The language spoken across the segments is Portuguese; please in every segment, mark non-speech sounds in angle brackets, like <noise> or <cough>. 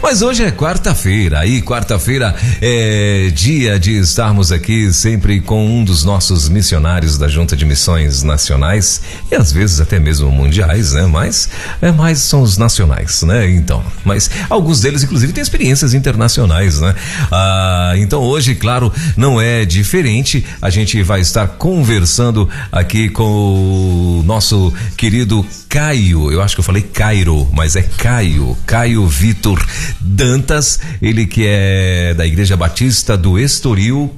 Mas hoje é quarta-feira, aí quarta-feira é dia de estarmos aqui sempre com um dos nossos missionários da Junta de Missões Nacionais e às vezes até mesmo mundiais, né? Mas é mais são os nacionais, né? Então, mas alguns deles inclusive têm experiências internacionais, né? Ah, então hoje, claro, não é diferente. A gente vai estar conversando aqui com o nosso querido Caio. Eu acho que eu falei Cairo, mas é Caio, Caio Vitor Dantas, ele que é da Igreja Batista do Estoril,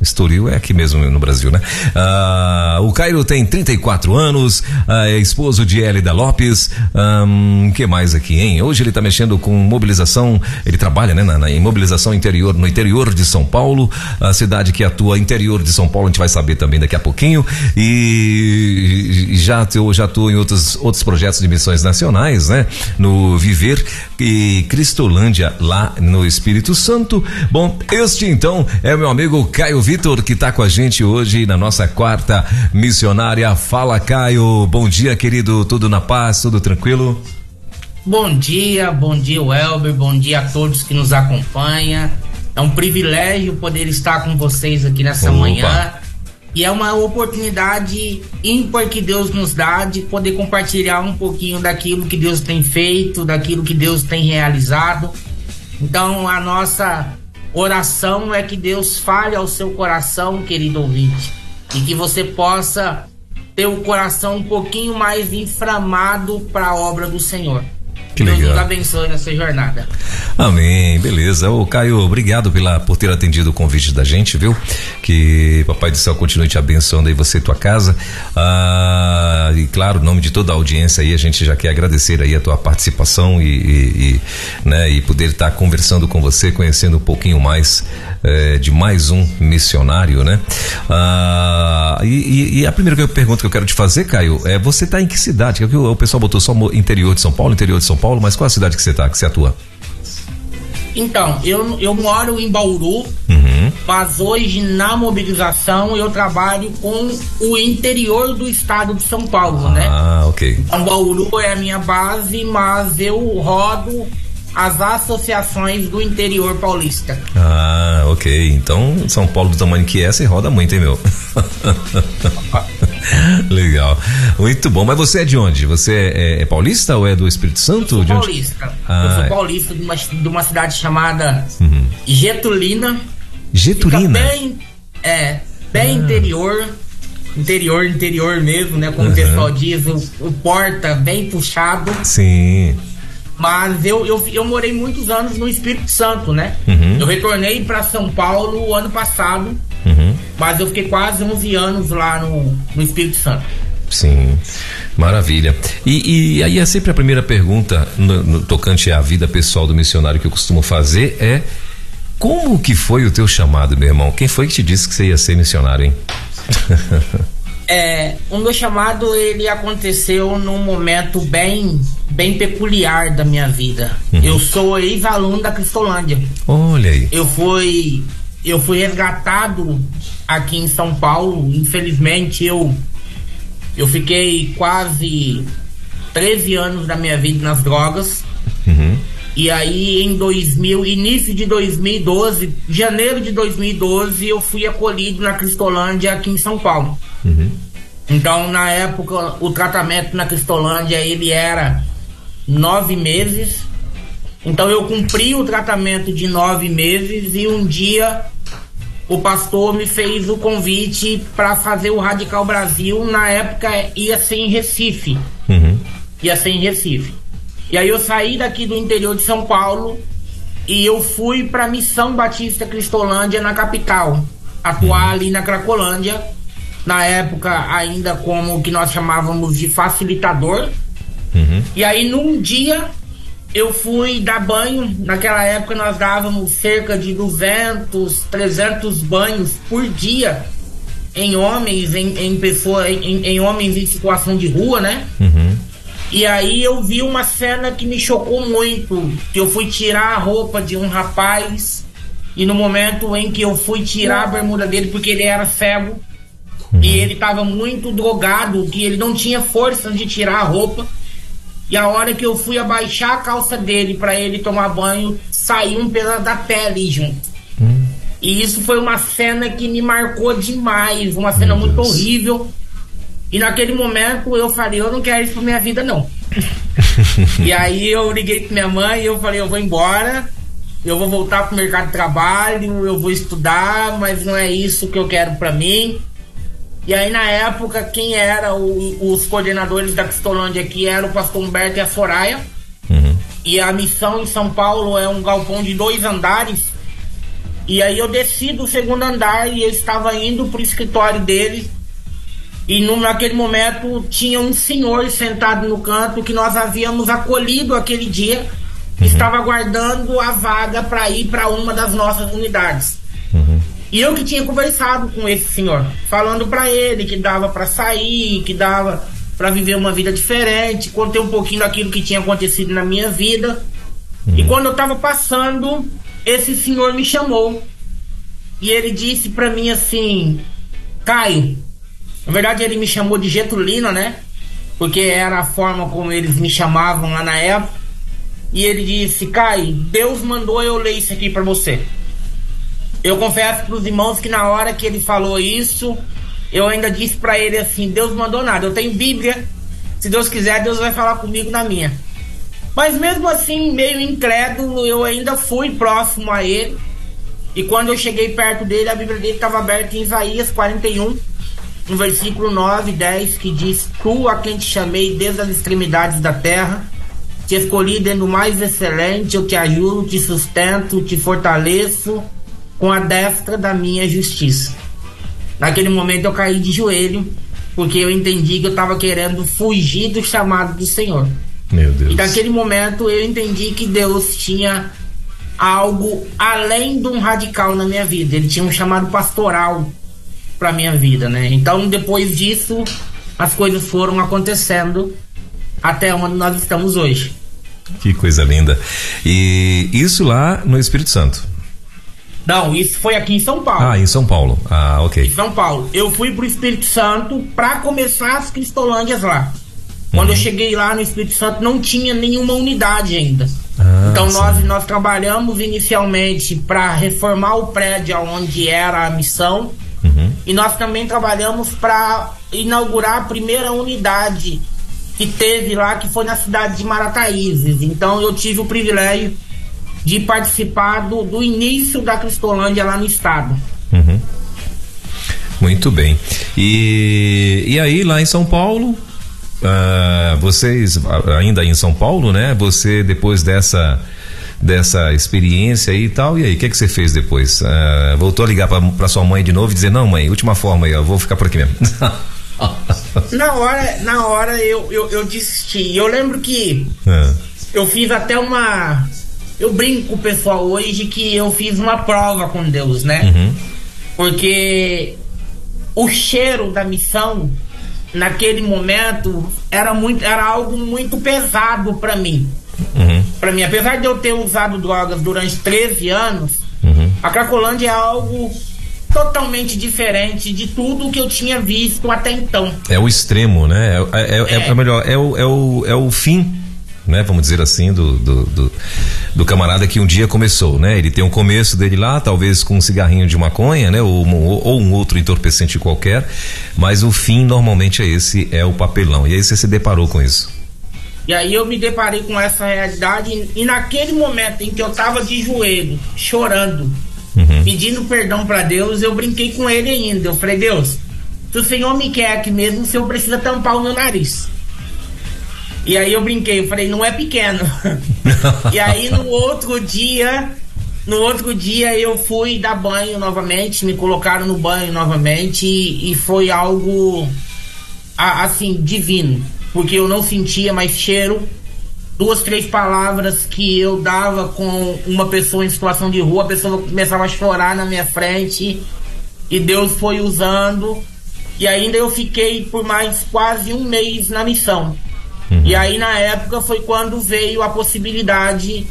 Estoril é aqui mesmo no Brasil, né? Ah, o Cairo tem 34 anos, ah, é esposo de Elida Lopes. Um, que mais aqui, hein? Hoje ele está mexendo com mobilização, ele trabalha, né, na, na, mobilização interior, no interior de São Paulo, a cidade que atua interior de São Paulo, a gente vai saber também daqui a pouquinho. E, já eu já estou em outros outros projetos de missões nacionais, né? No Viver e Cristolândia lá no Espírito Santo. Bom, este então é meu amigo Caio Vitor, que está com a gente hoje na nossa quarta missionária. Fala, Caio. Bom dia, querido. Tudo na paz? Tudo tranquilo? Bom dia, bom dia, Welber. Bom dia a todos que nos acompanham. É um privilégio poder estar com vocês aqui nessa Opa. manhã. E é uma oportunidade ímpar que Deus nos dá de poder compartilhar um pouquinho daquilo que Deus tem feito, daquilo que Deus tem realizado. Então, a nossa Oração é que Deus fale ao seu coração, querido ouvinte, e que você possa ter o coração um pouquinho mais inflamado para a obra do Senhor. Que Deus legal. nos abençoe nessa jornada. Amém, beleza. Ô Caio, obrigado pela, por ter atendido o convite da gente, viu? Que Papai do Céu continue te abençoando aí você e tua casa. Ah, e claro, em nome de toda a audiência aí, a gente já quer agradecer aí a tua participação e, e, e né, e poder estar tá conversando com você, conhecendo um pouquinho mais eh, de mais um missionário, né? Ah, e, e, a primeira pergunta que eu quero te fazer, Caio, é você tá em que cidade? Que o pessoal botou só interior de São Paulo, interior de São Paulo Paulo, mas qual a cidade que você tá, que você atua? Então, eu, eu moro em Bauru, uhum. mas hoje na mobilização eu trabalho com o interior do estado de São Paulo, ah, né? Ah, ok. Então, Bauru é a minha base, mas eu rodo as associações do interior paulista. Ah, ok. Então, São Paulo do tamanho que é, você roda muito, hein, meu? <laughs> <laughs> Legal. Muito bom. Mas você é de onde? Você é, é paulista ou é do Espírito Santo? Eu sou paulista. Ah, eu sou é. paulista de uma, de uma cidade chamada uhum. Getulina. Getulina? Fica bem, é, bem ah. interior. Interior, interior mesmo, né? Como uhum. o pessoal diz, o, o porta bem puxado. Sim. Mas eu, eu, eu morei muitos anos no Espírito Santo, né? Uhum. Eu retornei para São Paulo ano passado, uhum. Mas eu fiquei quase 11 anos lá no, no Espírito Santo. Sim, maravilha. E, e aí é sempre a primeira pergunta no, no, tocante à vida pessoal do missionário que eu costumo fazer é como que foi o teu chamado, meu irmão? Quem foi que te disse que você ia ser missionário, hein? <laughs> é, o meu chamado ele aconteceu num momento bem bem peculiar da minha vida. Uhum. Eu sou ex-aluno da Cristolândia. Olha aí. Eu fui eu fui resgatado aqui em São Paulo. Infelizmente eu eu fiquei quase 13 anos da minha vida nas drogas. Uhum. E aí em 2000, início de 2012, janeiro de 2012, eu fui acolhido na Cristolândia aqui em São Paulo. Uhum. Então, na época, o tratamento na Cristolândia ele era nove meses. Então, eu cumpri o tratamento de nove meses e um dia o pastor me fez o convite para fazer o Radical Brasil. Na época ia ser em Recife. Uhum. Ia ser em Recife. E aí eu saí daqui do interior de São Paulo e eu fui para Missão Batista Cristolândia na capital, atuar uhum. ali na Cracolândia na época ainda como o que nós chamávamos de facilitador. Uhum. E aí num dia eu fui dar banho. Naquela época nós dávamos cerca de 200, 300 banhos por dia em homens, em, em pessoas, em, em, homens em situação de rua, né? Uhum. E aí eu vi uma cena que me chocou muito. Que eu fui tirar a roupa de um rapaz E no momento em que eu fui tirar a bermuda dele, porque ele era cego, uhum. e ele estava muito drogado, que ele não tinha força de tirar a roupa. E a hora que eu fui abaixar a calça dele para ele tomar banho, saiu um pedaço da pele junto. Uhum. E isso foi uma cena que me marcou demais, uma cena Meu muito Deus. horrível. E naquele momento eu falei, eu não quero isso pra minha vida não. <laughs> e aí eu liguei pra minha mãe e eu falei, eu vou embora eu vou voltar pro mercado de trabalho, eu vou estudar, mas não é isso que eu quero para mim. E aí na época quem era o, os coordenadores da Cristolândia aqui era o pastor Humberto e a Soraya. Uhum. E a missão em São Paulo é um galpão de dois andares. E aí eu desci do segundo andar e eu estava indo pro escritório dele. E no, naquele momento tinha um senhor sentado no canto que nós havíamos acolhido aquele dia uhum. estava aguardando a vaga para ir para uma das nossas unidades. E eu que tinha conversado com esse senhor, falando para ele que dava para sair, que dava para viver uma vida diferente, contei um pouquinho daquilo que tinha acontecido na minha vida. Uhum. E quando eu estava passando, esse senhor me chamou. E ele disse para mim assim: Caio, na verdade ele me chamou de Getulino, né? Porque era a forma como eles me chamavam lá na época e ele disse: Caio, Deus mandou eu ler isso aqui para você. Eu confesso para os irmãos que na hora que ele falou isso, eu ainda disse para ele assim: Deus mandou nada. Eu tenho Bíblia. Se Deus quiser, Deus vai falar comigo na minha. Mas mesmo assim, meio incrédulo, eu ainda fui próximo a ele. E quando eu cheguei perto dele, a Bíblia dele estava aberta em Isaías 41, no versículo 9 e 10, que diz: Tu a quem te chamei desde as extremidades da terra te escolhi dentro do mais excelente, eu te ajudo, te sustento, te fortaleço com a destra da minha justiça. Naquele momento eu caí de joelho, porque eu entendi que eu estava querendo fugir do chamado do Senhor. Meu Deus. E naquele momento eu entendi que Deus tinha algo além de um radical na minha vida. Ele tinha um chamado pastoral para minha vida, né? Então depois disso as coisas foram acontecendo até onde nós estamos hoje. Que coisa linda. E isso lá no Espírito Santo? Não, isso foi aqui em São Paulo. Ah, em São Paulo. Ah, ok. Em São Paulo. Eu fui pro Espírito Santo para começar as Cristolândias lá. Quando uhum. eu cheguei lá no Espírito Santo, não tinha nenhuma unidade ainda. Ah, então nós, nós trabalhamos inicialmente para reformar o prédio onde era a missão. Uhum. E nós também trabalhamos para inaugurar a primeira unidade que teve lá, que foi na cidade de Marataízes. Então eu tive o privilégio de participar do, do início da Cristolândia lá no estado. Uhum. Muito bem. E, e aí, lá em São Paulo, uh, vocês, ainda em São Paulo, né? Você, depois dessa dessa experiência aí e tal, e aí, o que, que você fez depois? Uh, voltou a ligar para sua mãe de novo e dizer, não mãe, última forma aí, eu vou ficar por aqui mesmo. <laughs> na hora, na hora eu, eu, eu desisti. Eu lembro que é. eu fiz até uma. Eu brinco com o pessoal hoje que eu fiz uma prova com Deus, né? Uhum. Porque o cheiro da missão naquele momento era muito era algo muito pesado para mim. Uhum. Para mim, apesar de eu ter usado drogas durante 13 anos, uhum. a Cracolândia é algo totalmente diferente de tudo que eu tinha visto até então. É o extremo, né? É, é, é, é melhor, é o, é, o, é o fim né, vamos dizer assim, do, do, do, do, camarada que um dia começou, né? Ele tem um começo dele lá, talvez com um cigarrinho de maconha, né? Ou, ou, ou, um outro entorpecente qualquer, mas o fim normalmente é esse, é o papelão. E aí você se deparou com isso? E aí eu me deparei com essa realidade e naquele momento em que eu tava de joelho, chorando, uhum. pedindo perdão para Deus, eu brinquei com ele ainda. Eu falei, Deus, se o Senhor me quer aqui mesmo, o Senhor precisa tampar o meu nariz. E aí eu brinquei, eu falei, não é pequeno. <laughs> e aí no outro dia, no outro dia eu fui dar banho novamente, me colocaram no banho novamente e, e foi algo assim divino, porque eu não sentia mais cheiro, duas, três palavras que eu dava com uma pessoa em situação de rua, a pessoa começava a chorar na minha frente e Deus foi usando. E ainda eu fiquei por mais quase um mês na missão. Uhum. E aí na época foi quando veio a possibilidade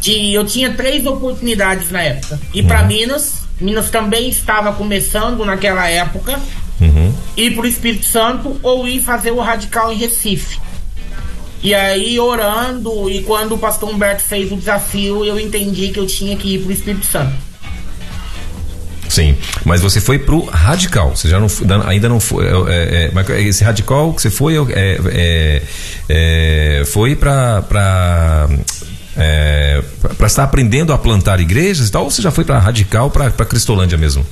de eu tinha três oportunidades na época. Ir para Uhum. Minas, Minas também estava começando naquela época. Uhum. Ir para o Espírito Santo ou ir fazer o radical em Recife. E aí, orando, e quando o pastor Humberto fez o desafio, eu entendi que eu tinha que ir para o Espírito Santo. Sim, mas você foi pro radical. Você já não ainda não foi. é, é, mas esse radical que você foi é, é, é, foi para para é, para estar aprendendo a plantar igrejas e tal. Ou você já foi para radical para para Cristolândia mesmo?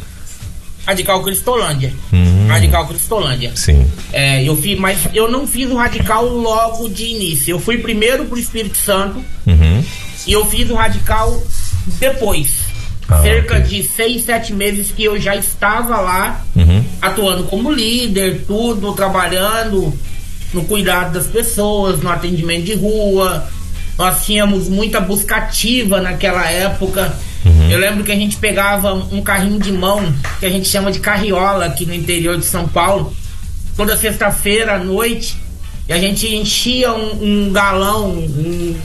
Radical Cristolândia. Hum. Radical Cristolândia. Sim. É, eu fiz, mas eu não fiz o radical logo de início. Eu fui primeiro pro Espírito Santo Uhum. e eu fiz o radical depois. Ah, Cerca ok. de seis, sete meses que eu já estava lá, Uhum. atuando como líder, tudo, trabalhando no cuidado das pessoas, no atendimento de rua. Nós tínhamos muita busca ativa naquela época. Eu lembro que a gente pegava um carrinho de mão, que a gente chama de carriola aqui no interior de São Paulo, toda sexta-feira à noite, e a gente enchia um, um galão, um-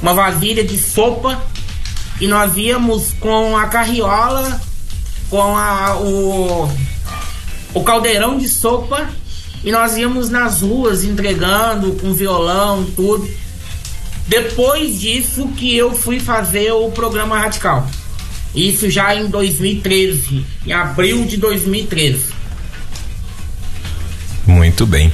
uma vasilha de sopa, e nós íamos com a carriola, com a, o, o caldeirão de sopa, e nós íamos nas ruas entregando com violão, tudo. Depois disso que eu fui fazer o programa Radical. Isso já em 2013, em abril de 2013. Muito bem.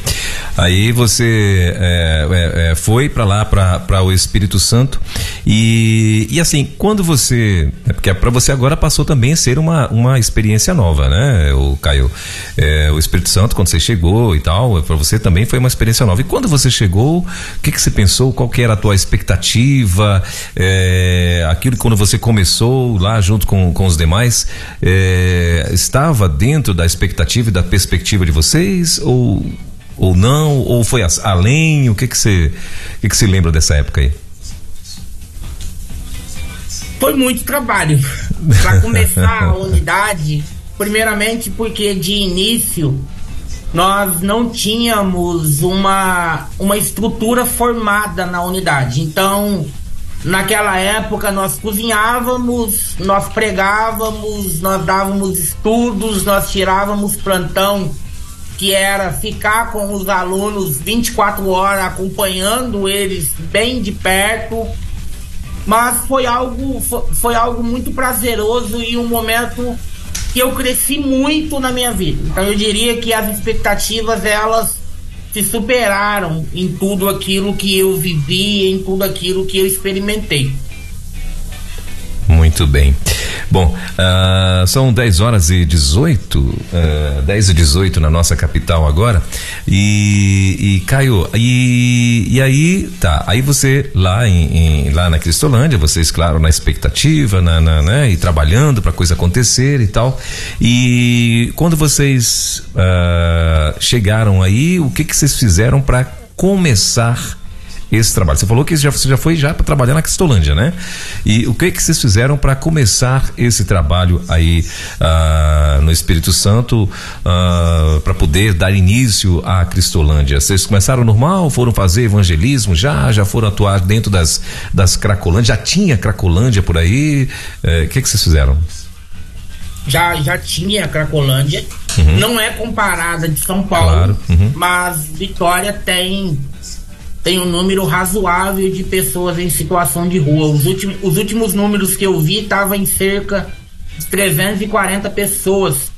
Aí você é, é, é, foi para lá, para o Espírito Santo. E, e assim, quando você. É porque para você agora passou também a ser uma, uma experiência nova, né, o Caio? É, o Espírito Santo, quando você chegou e tal, para você também foi uma experiência nova. E quando você chegou, o que, que você pensou? Qual que era a tua expectativa? É, aquilo quando você começou lá junto com, com os demais, estava dentro da expectativa e da perspectiva de vocês? Ou ou não, ou foi além? O que que você, que que você lembra dessa época aí? Foi muito trabalho <laughs> para começar a unidade. Primeiramente, porque de início nós não tínhamos uma, uma estrutura formada na unidade. Então, naquela época, nós cozinhávamos, nós pregávamos, nós dávamos estudos, nós tirávamos plantão, que era ficar com os alunos 24 horas, acompanhando eles bem de perto mas foi algo fo- foi algo muito prazeroso e um momento que eu cresci muito na minha vida. Então eu diria que as expectativas elas se superaram em tudo aquilo que eu vivi, em tudo aquilo que eu experimentei. Muito bem. Bom, ah, são 10 horas e 18, ah, 10 e 18 na nossa capital agora. E, e Caio, e, e aí, tá, aí você lá em, em- lá na Cristolândia, vocês, claro, na expectativa, na, na- né, e trabalhando para coisa acontecer e tal. E quando vocês ah, chegaram aí, o que que vocês fizeram para começar esse trabalho. Você falou que já, você já foi já para trabalhar na Cristolândia, né? E o que que vocês fizeram para começar esse trabalho aí ah, no Espírito Santo para poder dar início à Cristolândia? Vocês começaram normal? Foram fazer evangelismo já? Já foram atuar dentro das das Cracolândias? Já tinha Cracolândia por aí? Eh, O que que vocês fizeram? Já já tinha a Cracolândia, não é comparada de São Paulo, Claro, uhum. mas Vitória tem tem um número razoável de pessoas em situação de rua. Os últimos, os últimos números que eu vi estavam em cerca de 340 pessoas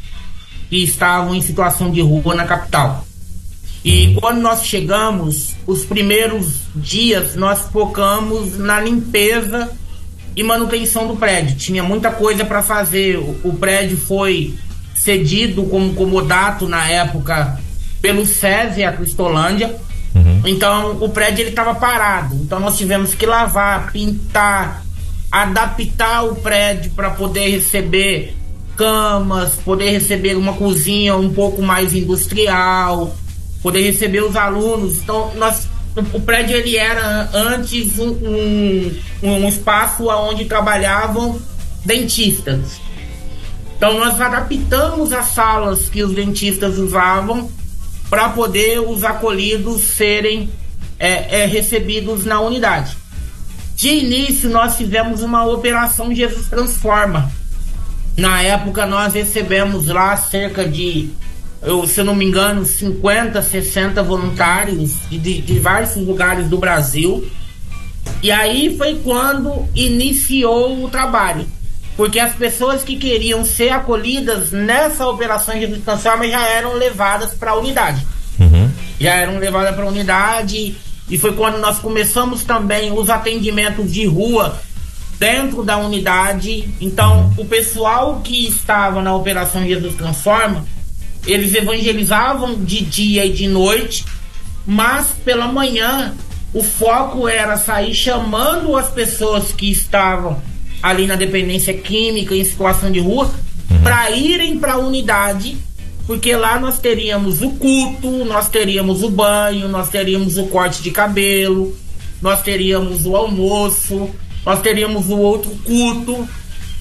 que estavam em situação de rua na capital. E quando nós chegamos, os primeiros dias nós focamos na limpeza e manutenção do prédio. Tinha muita coisa para fazer. O, o prédio foi cedido como comodato na época pelo SESI, a Cristolândia. Então o prédio ele estava parado. Então nós tivemos que lavar, pintar, adaptar o prédio para poder receber camas, poder receber uma cozinha um pouco mais industrial, poder receber os alunos. Então nós o prédio ele era antes um, um, um espaço onde trabalhavam dentistas. Então nós adaptamos as salas que os dentistas usavam para poder os acolhidos serem é, é, recebidos na unidade. De início, nós fizemos uma operação Jesus Transforma. Na época, nós recebemos lá cerca de, eu, se eu não me engano, 50, 60 voluntários de, de diversos lugares do Brasil. E aí foi quando iniciou o trabalho. Porque as pessoas que queriam ser acolhidas nessa operação de transforma já eram levadas para a unidade. Uhum. Já eram levadas para a unidade. E foi quando nós começamos também os atendimentos de rua dentro da unidade. Então, uhum. o pessoal que estava na operação Jesus Transforma, eles evangelizavam de dia e de noite, mas pela manhã o foco era sair chamando as pessoas que estavam ali na dependência química, em situação de rua, uhum. para irem para a unidade, porque lá nós teríamos o culto, nós teríamos o banho, nós teríamos o corte de cabelo, nós teríamos o almoço, nós teríamos o outro culto,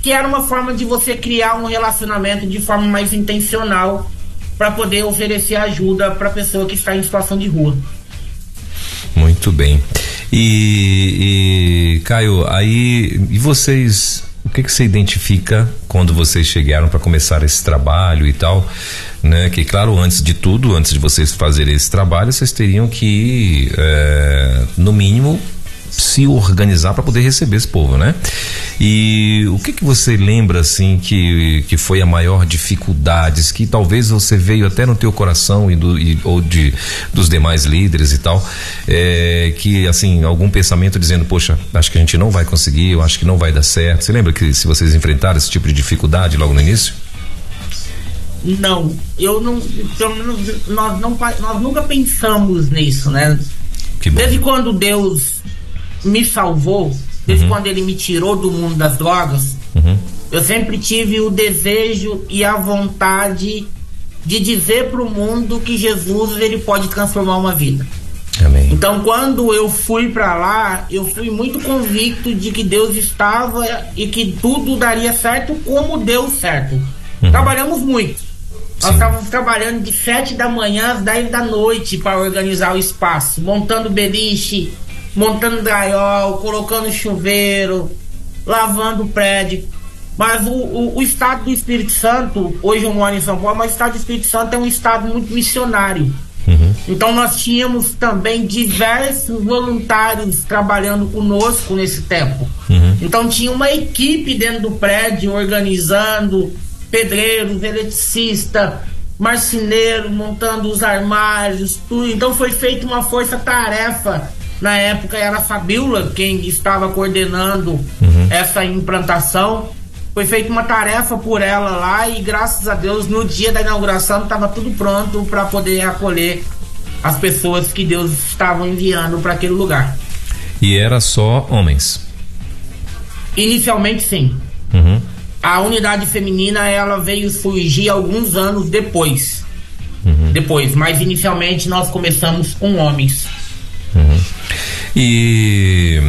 que era uma forma de você criar um relacionamento de forma mais intencional para poder oferecer ajuda para a pessoa que está em situação de rua. Muito bem. E, e Caio, aí e vocês, o que que você identifica quando vocês chegaram para começar esse trabalho e tal, né? Que claro, antes de tudo, antes de vocês fazerem esse trabalho, vocês teriam que, é, no mínimo, se organizar para poder receber esse povo, né? E o que que você lembra assim que, que foi a maior dificuldades que talvez você veio até no teu coração e, do, e ou de dos demais líderes e tal, é, que assim algum pensamento dizendo poxa acho que a gente não vai conseguir, eu acho que não vai dar certo. Você lembra que se vocês enfrentaram esse tipo de dificuldade logo no início? Não, eu não, nós não nós nunca pensamos nisso, né? Desde quando Deus me salvou, desde uhum. quando ele me tirou do mundo das drogas, uhum. eu sempre tive o desejo e a vontade de dizer para o mundo que Jesus ele pode transformar uma vida. Amém. Então, quando eu fui para lá, eu fui muito convicto de que Deus estava e que tudo daria certo como deu certo. Uhum. Trabalhamos muito. Sim. Nós estávamos trabalhando de 7 da manhã às 10 da noite para organizar o espaço, montando beliche, montando gaiol, colocando chuveiro, lavando o prédio. Mas o, o, o, estado do Espírito Santo, hoje eu moro em São Paulo, mas o estado do Espírito Santo é um estado muito missionário. Uhum. Então nós tínhamos também diversos voluntários trabalhando conosco nesse tempo. Uhum. Então tinha uma equipe dentro do prédio organizando pedreiros, eletricista, marceneiro, montando os armários, tudo. Então foi feita uma força-tarefa na época era a Fabiola quem estava coordenando uhum. essa implantação. Foi feita uma tarefa por ela lá e graças a Deus no dia da inauguração estava tudo pronto para poder acolher as pessoas que Deus estava enviando para aquele lugar. E era só homens? Inicialmente sim. Uhum. A unidade feminina ela veio surgir alguns anos depois. Uhum. Depois, mas inicialmente nós começamos com homens. Uhum. E,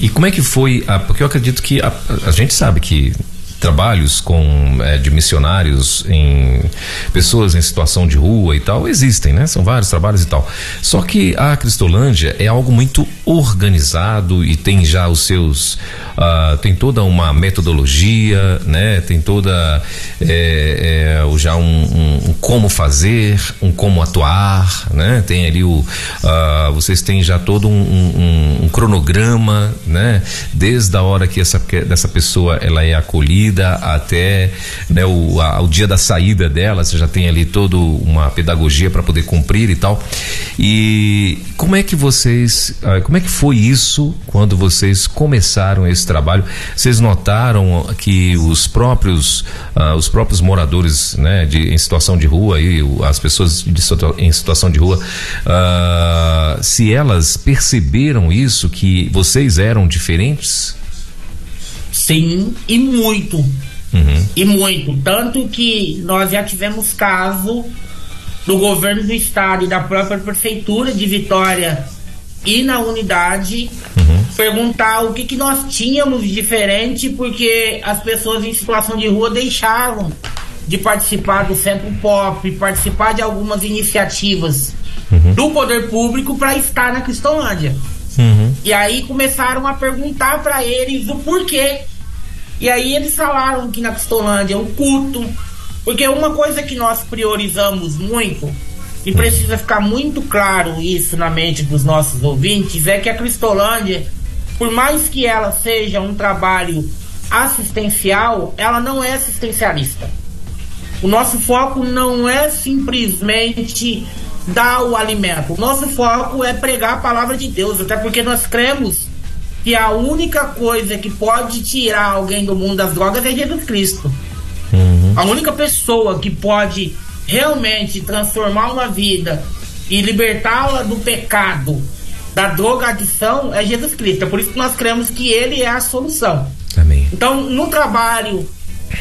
e como é que foi? A, porque eu acredito que a, a gente sabe que trabalhos com é, de missionários em pessoas em situação de rua e tal existem, né? São vários trabalhos e tal. Só que a Cristolândia é algo muito organizado e tem já os seus uh, tem toda uma metodologia, né? Tem toda é, é, já um, um, um, como fazer, um como atuar, né? Tem ali o uh, vocês têm já todo um, um, cronograma, né? Desde a hora que essa dessa pessoa ela é acolhida até né, o, a, o dia da saída dela, você já tem ali toda uma pedagogia para poder cumprir e tal. E como é que vocês, ah, como é que foi isso quando vocês começaram esse trabalho? Vocês notaram que os próprios, uh, os próprios moradores, né, de, em situação de rua aí, as pessoas de, em situação de rua, uh, se elas perceberam isso que vocês eram diferentes? Sim, e muito. Uhum. E muito. Tanto que nós já tivemos caso do governo do estado e da própria prefeitura de Vitória e na unidade uhum. perguntar o que, que nós tínhamos de diferente, porque as pessoas em situação de rua deixavam de participar do Centro Pop, participar de algumas iniciativas uhum. do poder público para estar na Cristolândia. Uhum. E aí começaram a perguntar para eles o porquê. E aí eles falaram que na Pistolândia o culto, porque uma coisa que nós priorizamos muito e precisa ficar muito claro isso na mente dos nossos ouvintes é que a Cristolândia, por mais que ela seja um trabalho assistencial, ela não é assistencialista. O nosso foco não é simplesmente dar o alimento. Nosso foco é pregar a palavra de Deus, até porque nós cremos que a única coisa que pode tirar alguém do mundo das drogas é Jesus Cristo. Uhum. A única pessoa que pode realmente transformar uma vida e libertá-la do pecado, da drogadição, é Jesus Cristo. É por isso que nós cremos que Ele é a solução. Amém. Então, no trabalho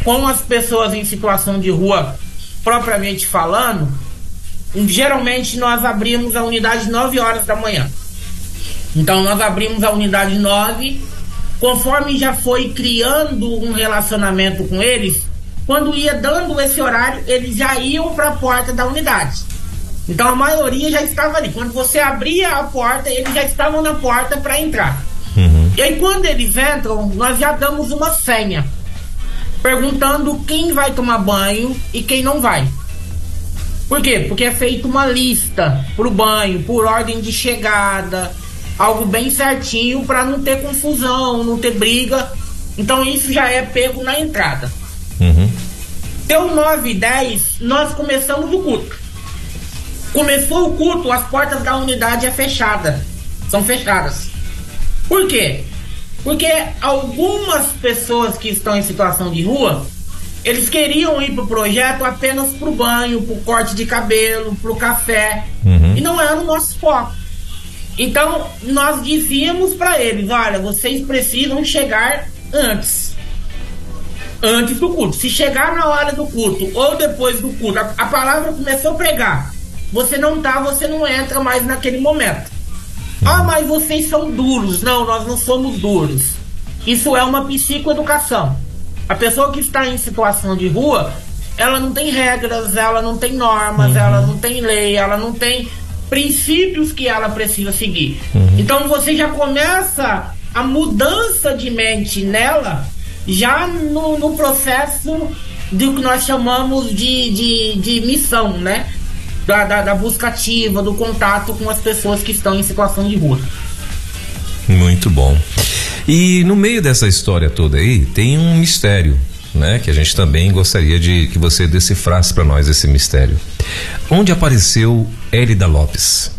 com as pessoas em situação de rua, propriamente falando, geralmente nós abrimos a unidade 9 horas da manhã. Então nós abrimos a unidade 9, conforme já foi criando um relacionamento com eles, quando ia dando esse horário, eles já iam para a porta da unidade. Então a maioria já estava ali. Quando você abria a porta, eles já estavam na porta para entrar. Uhum. E aí quando eles entram, nós já damos uma senha, perguntando quem vai tomar banho e quem não vai. Por quê? Porque é feita uma lista pro banho, por ordem de chegada, algo bem certinho para não ter confusão, não ter briga. Então isso já é pego na entrada. Uhum. Deu 9 e 10, nós começamos o culto. Começou o culto, as portas da unidade é fechada. São fechadas. Por quê? Porque algumas pessoas que estão em situação de rua, eles queriam ir pro projeto apenas pro banho, pro corte de cabelo, pro café. Uhum. E não era o nosso foco. Então, nós dizíamos para eles: olha, vocês precisam chegar antes. Antes do culto. Se chegar na hora do culto ou depois do culto, a, a palavra começou a pregar. Você não tá, você não entra mais naquele momento. Ah, mas vocês são duros. Não, nós não somos duros. Isso é uma psicoeducação. A pessoa que está em situação de rua, ela não tem regras, ela não tem normas, uhum. ela não tem lei, ela não tem princípios que ela precisa seguir. Uhum. Então você já começa a mudança de mente nela já no, no processo do que nós chamamos de, de, de missão, né? Da, da, da, busca ativa, do contato com as pessoas que estão em situação de rua. Muito bom. E no meio dessa história toda aí, tem um mistério né? Que a gente também gostaria de que você decifrasse para nós esse mistério. Onde apareceu Hélida Lopes?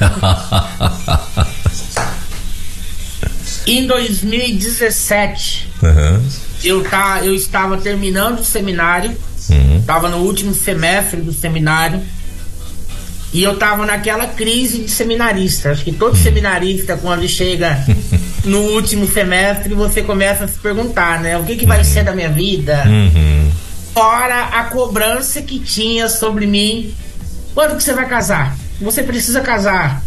<laughs> em 2017, uhum. eu, tá, eu estava terminando o seminário, estava uhum. no último semestre do seminário. E eu tava naquela crise de seminarista. Acho que todo seminarista, quando chega no último semestre você começa a se perguntar, né? O que, que vai uhum. ser da minha vida? Uhum. Fora a cobrança que tinha sobre mim. Quando que você vai casar? Você precisa casar.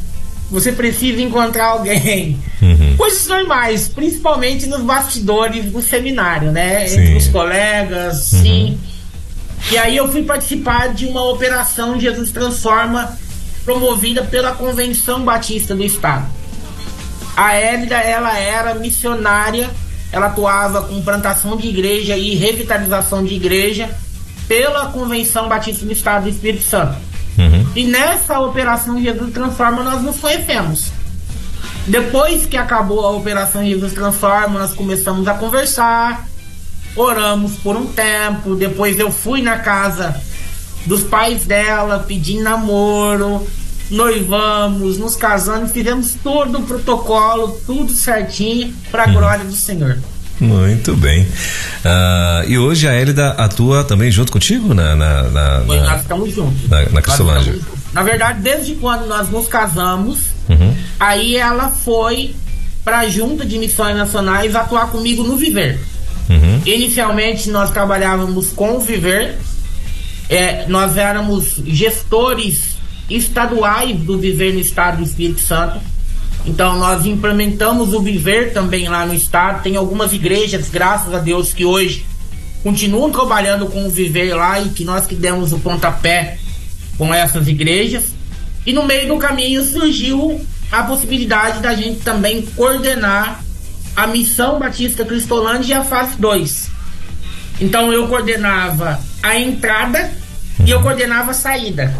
Você precisa encontrar alguém. Uhum. Coisas normais, principalmente nos bastidores do seminário, né? Sim. Entre os colegas, uhum. sim. E aí eu fui participar de uma operação Jesus Transforma promovida pela Convenção Batista do Estado. A Hélida, ela era missionária, ela atuava com plantação de igreja e revitalização de igreja pela Convenção Batista do Estado do Espírito Santo. Uhum. E nessa operação Jesus Transforma nós nos conhecemos. Depois que acabou a operação Jesus Transforma, nós começamos a conversar, oramos por um tempo, depois eu fui na casa dos pais dela, pedi namoro, noivamos, nos casamos, fizemos todo o protocolo, tudo certinho, para a hum. glória do Senhor. Muito bem. Uh, e hoje a Hélida atua também junto contigo na. na, na, na nós estamos juntos. Na, na. Na verdade, desde quando nós nos casamos, uhum. aí ela foi para a Junta de Missões Nacionais atuar comigo no Viver. Uhum. Inicialmente nós trabalhávamos com o Viver, é, nós éramos gestores estaduais do Viver no Estado do Espírito Santo. Então nós implementamos o Viver também lá no estado. Tem algumas igrejas, graças a Deus, que hoje continuam trabalhando com o Viver lá e que nós que demos o pontapé com essas igrejas. E no meio do caminho surgiu a possibilidade da gente também coordenar a missão Batista Cristolândia fase 2. Então eu coordenava a entrada e eu coordenava a saída.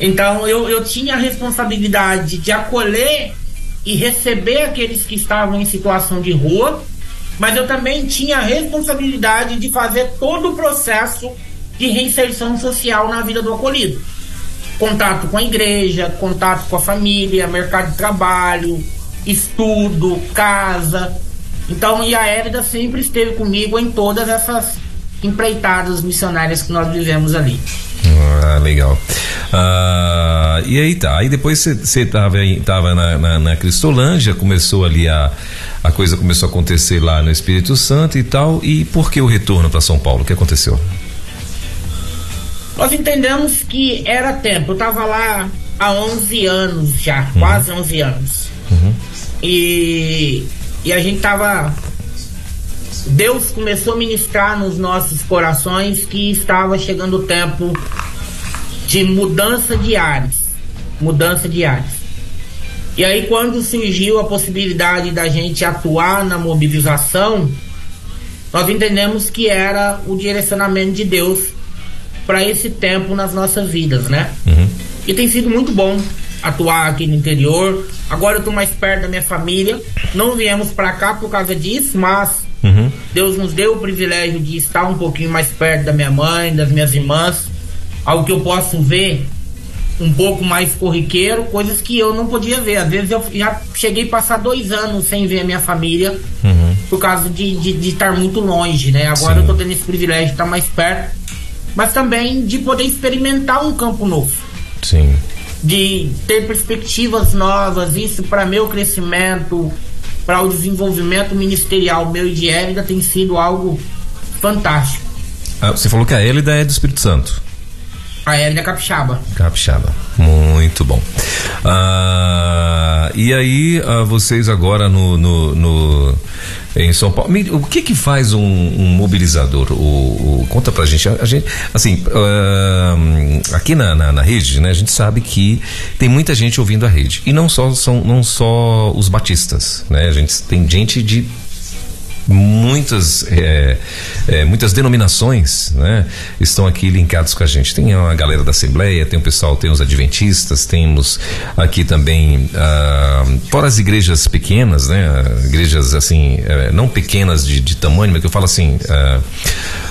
Então eu, eu tinha a responsabilidade de acolher e receber aqueles que estavam em situação de rua, mas eu também tinha a responsabilidade de fazer todo o processo de reinserção social na vida do acolhido. Contato com a igreja, contato com a família, mercado de trabalho, estudo, casa. Então, e a Érida sempre esteve comigo em todas essas empreitadas missionárias que nós vivemos ali. Ah, legal. Ah, e aí tá. Aí depois você tava, tava na, na, na, Cristolândia, começou ali a. A coisa começou a acontecer lá no Espírito Santo e tal. E por que o retorno para São Paulo? O que aconteceu? Nós entendemos que era tempo. Eu tava lá há 11 anos já, uhum. quase 11 anos. Uhum. E, e a gente tava. Deus começou a ministrar nos nossos corações que estava chegando o tempo de mudança de ares. Mudança de ares. E aí, quando surgiu a possibilidade da gente atuar na mobilização, nós entendemos que era o direcionamento de Deus para esse tempo nas nossas vidas, né? Uhum. E tem sido muito bom atuar aqui no interior. Agora eu tô mais perto da minha família. Não viemos para cá por causa disso, mas uhum. Deus nos deu o privilégio de estar um pouquinho mais perto da minha mãe, das minhas irmãs. Algo que eu posso ver um pouco mais corriqueiro, coisas que eu não podia ver. Às vezes eu já cheguei a passar dois anos sem ver a minha família uhum. por causa de, de, de, estar muito longe, né? Agora Sim. eu tô tendo esse privilégio de estar mais perto, mas também de poder experimentar um campo novo. Sim de ter perspectivas novas, isso para meu crescimento, para o desenvolvimento ministerial meu e de Hélida tem sido algo fantástico. Ah, você falou que a Hélida é do Espírito Santo. A Hélida é Capixaba. Capixaba, muito bom. Ah, e aí, ah, vocês agora no, no, no em São Paulo. O que que faz um, um mobilizador? O, o, conta pra gente. A, a gente assim, uh, aqui na, na, na, rede, né, a gente sabe que tem muita gente ouvindo a rede. E não só são não só os batistas, né? A gente tem gente de muitas é, é, muitas denominações né, estão aqui linkados com a gente. Tem a galera da Assembleia, tem o pessoal, tem os Adventistas, temos aqui também ah, fora as igrejas pequenas, né, igrejas assim é, não pequenas de, de, tamanho, mas que eu falo assim, ah,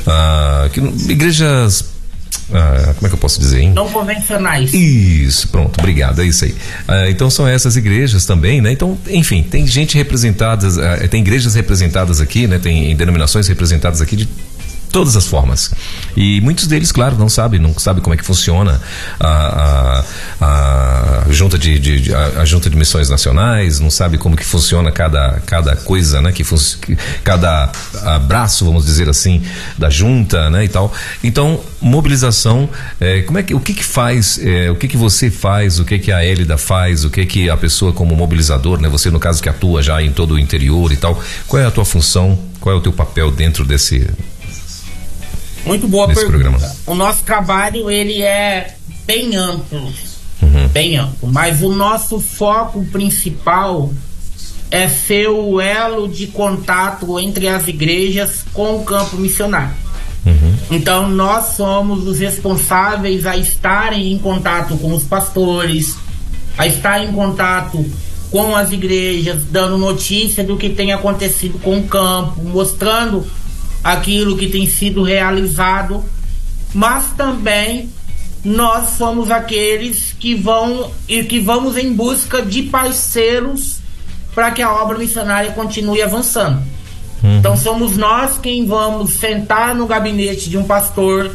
ah, que, igrejas ah, como é que eu posso dizer, hein? Não convencionais. Isso, pronto, obrigado, é isso aí. Ah, então são essas igrejas também, né? Então, enfim, tem gente representada, ah, tem igrejas representadas aqui, né? Tem denominações representadas aqui de todas as formas. E muitos deles, claro, não sabem, não sabem como é que funciona a, a, a junta de, de a, a, junta de missões nacionais, não sabe como que funciona cada, cada coisa, né? Que, que cada abraço, vamos dizer assim, da junta, né? E tal. Então, mobilização, é, como é que o que que faz, é, o que que você faz, o que que a Hélida faz, o que que a pessoa como mobilizador, né? Você no caso que atua já em todo o interior e tal, qual é a tua função? Qual é o teu papel dentro desse muito boa pergunta. Programa. O nosso trabalho ele é bem amplo, uhum. bem amplo, mas o nosso foco principal é ser o elo de contato entre as igrejas com o campo missionário. Uhum. Então nós somos os responsáveis a estarem em contato com os pastores, a estar em contato com as igrejas, dando notícia do que tem acontecido com o campo, mostrando aquilo que tem sido realizado, mas também nós somos aqueles que vão e que vamos em busca de parceiros para que a obra missionária continue avançando. Uhum. Então somos nós quem vamos sentar no gabinete de um pastor,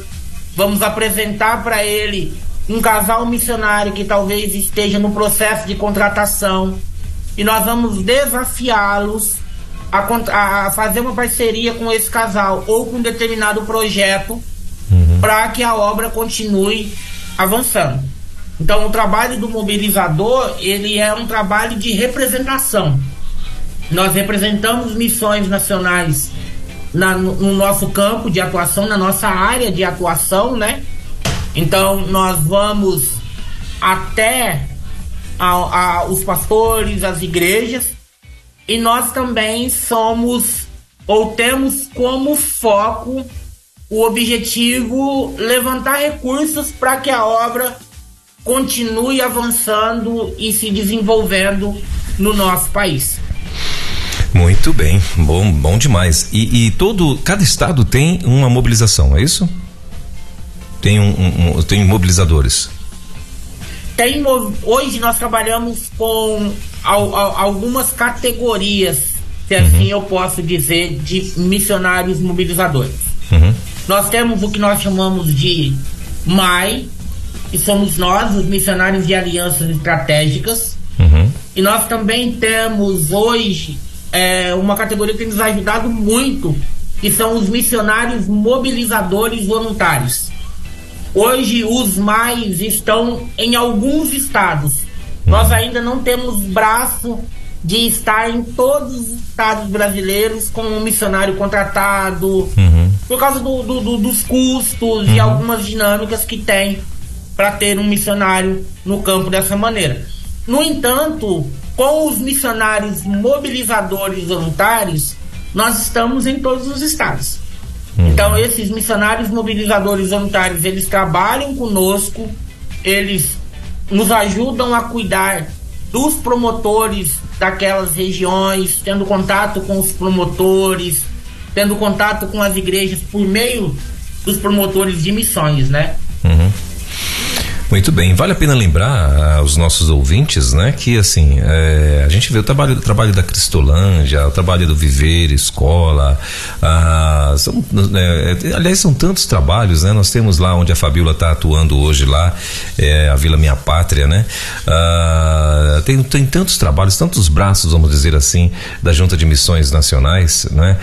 vamos apresentar para ele um casal missionário que talvez esteja no processo de contratação e nós vamos desafiá-los a, a, fazer uma parceria com esse casal ou com um determinado projeto uhum. para que a obra continue avançando. Então, o trabalho do mobilizador ele é um trabalho de representação. Nós representamos missões nacionais na, no, no nosso campo de atuação, na nossa área de atuação, né? Então, nós vamos até a, a, os pastores, as igrejas, e nós também somos ou temos como foco o objetivo levantar recursos para que a obra continue avançando e se desenvolvendo no nosso país. Muito bem, bom, bom demais. E, e todo, cada estado tem uma mobilização, é isso? Tem um, um tem mobilizadores. Tem hoje nós trabalhamos com al, al, algumas categorias, se uhum. assim eu posso dizer, de missionários mobilizadores. Uhum. Nós temos o que nós chamamos de MAI, que somos nós, os missionários de alianças estratégicas. Uhum. E nós também temos hoje é, uma categoria que tem nos ajudado muito, que são os missionários mobilizadores voluntários. Hoje os mais estão em alguns estados. Nós ainda não temos braço de estar em todos os estados brasileiros com um missionário contratado, uhum. por causa do, do, do, dos custos uhum. e algumas dinâmicas que tem para ter um missionário no campo dessa maneira. No entanto, com os missionários mobilizadores voluntários, nós estamos em todos os estados. Uhum. Então, esses missionários mobilizadores voluntários, eles trabalham conosco, eles nos ajudam a cuidar dos promotores daquelas regiões, tendo contato com os promotores, tendo contato com as igrejas por meio dos promotores de missões, né? Uhum. Muito bem, vale a pena lembrar aos nossos ouvintes, né, que assim, é, a gente vê o trabalho, o trabalho da Cristolândia, o trabalho do Viver, Escola, ah, são, é, aliás, são tantos trabalhos, né, nós temos lá onde a Fabíola está atuando hoje lá, é, a Vila Minha Pátria, né, ah, tem, tem tantos trabalhos, tantos braços, vamos dizer assim, da Junta de Missões Nacionais, né,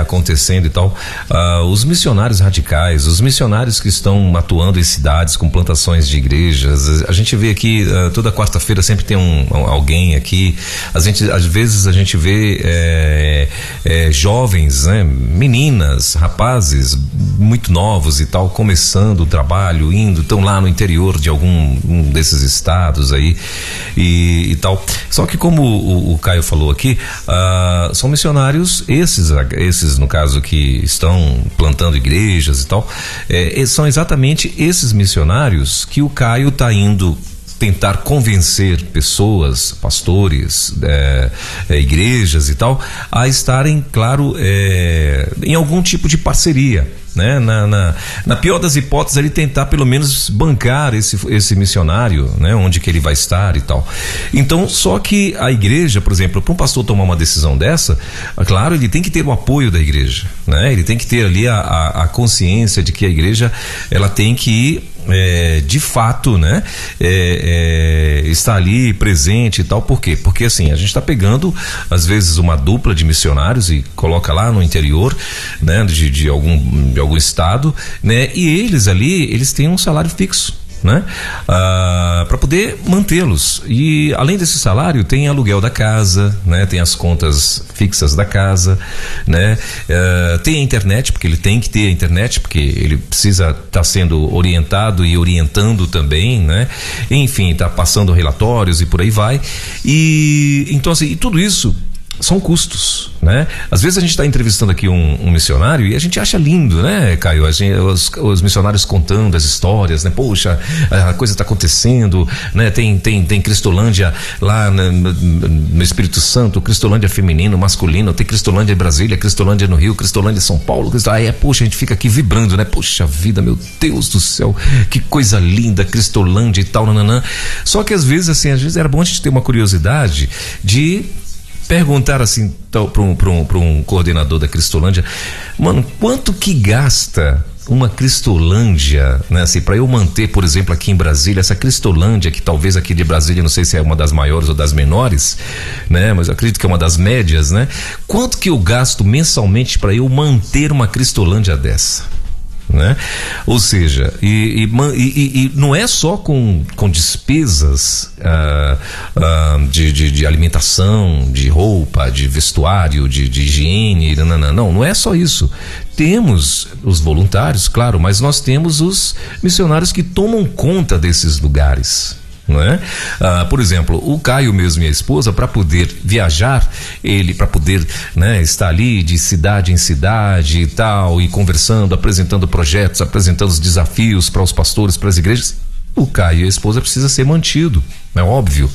acontecendo e tal, ah, os missionários radicais, os missionários que estão atuando em cidades com plantações de igrejas. A gente vê aqui uh, toda quarta-feira sempre tem um, alguém aqui. A gente às vezes a gente vê é, é, jovens, né, meninas, rapazes muito novos e tal começando o trabalho, indo, estão lá no interior de algum um desses estados aí e, e tal. Só que como o, o Caio falou aqui, uh, são missionários esses, esses no caso que estão plantando igrejas e tal, é, são exatamente esses missionários que o Caio está indo tentar convencer pessoas, pastores, é, é, igrejas e tal, a estarem, claro, é, em algum tipo de parceria. Né? Na, na, na, pior das hipóteses, ele tentar pelo menos bancar esse, esse missionário, né? Onde que ele vai estar e tal. Então, só que a igreja, por exemplo, para um pastor tomar uma decisão dessa, claro, ele tem que ter o apoio da igreja, né? Ele tem que ter ali a, a, a consciência de que a igreja ela tem que é, de fato, né, é, é, está ali presente e tal. Por quê? Porque assim, a gente está pegando, às vezes, uma dupla de missionários e coloca lá no interior, né, de, de, algum, de algum estado, né, e eles ali, eles têm um salário fixo né? Ah, para poder mantê-los. E além desse salário, tem aluguel da casa, né? Tem as contas fixas da casa, né? Ah, tem a internet, porque ele tem que ter a internet, porque ele precisa estar tá sendo orientado e orientando também, né? Enfim, está passando relatórios e por aí vai. E então assim, e tudo isso são custos, né? Às vezes a gente está entrevistando aqui um, um, missionário e a gente acha lindo, né, Caio? Gente, os, os, missionários contando as histórias, né? Poxa, a coisa está acontecendo, né? Tem, tem, tem Cristolândia lá no, no Espírito Santo, Cristolândia feminino, masculino, tem Cristolândia em Brasília, Cristolândia no Rio, Cristolândia em São Paulo. Aí é, poxa, a gente fica aqui vibrando, né? Poxa vida, meu Deus do céu, que coisa linda, Cristolândia e tal, nananã. Só que às vezes, assim, às vezes era bom a gente ter uma curiosidade de perguntar assim para um, um, um coordenador da Cristolândia, mano, quanto que gasta uma Cristolândia, né, assim, para eu manter, por exemplo, aqui em Brasília, essa Cristolândia, que talvez aqui de Brasília, não sei se é uma das maiores ou das menores, né, mas eu acredito que é uma das médias, né? Quanto que eu gasto mensalmente para eu manter uma Cristolândia dessa? Né? Ou seja, e, e, e, e, não é só com, com despesas ah, ah, de, de, de, alimentação, de roupa, de vestuário, de, de higiene, não, não, não, não é só isso. Temos os voluntários, claro, mas nós temos os missionários que tomam conta desses lugares não é? Ah, por exemplo, o Caio mesmo e a esposa para poder viajar, ele para poder, né, estar ali de cidade em cidade e tal e conversando, apresentando projetos, apresentando os desafios para os pastores, para as igrejas, o Caio e a esposa precisa ser mantido, é óbvio,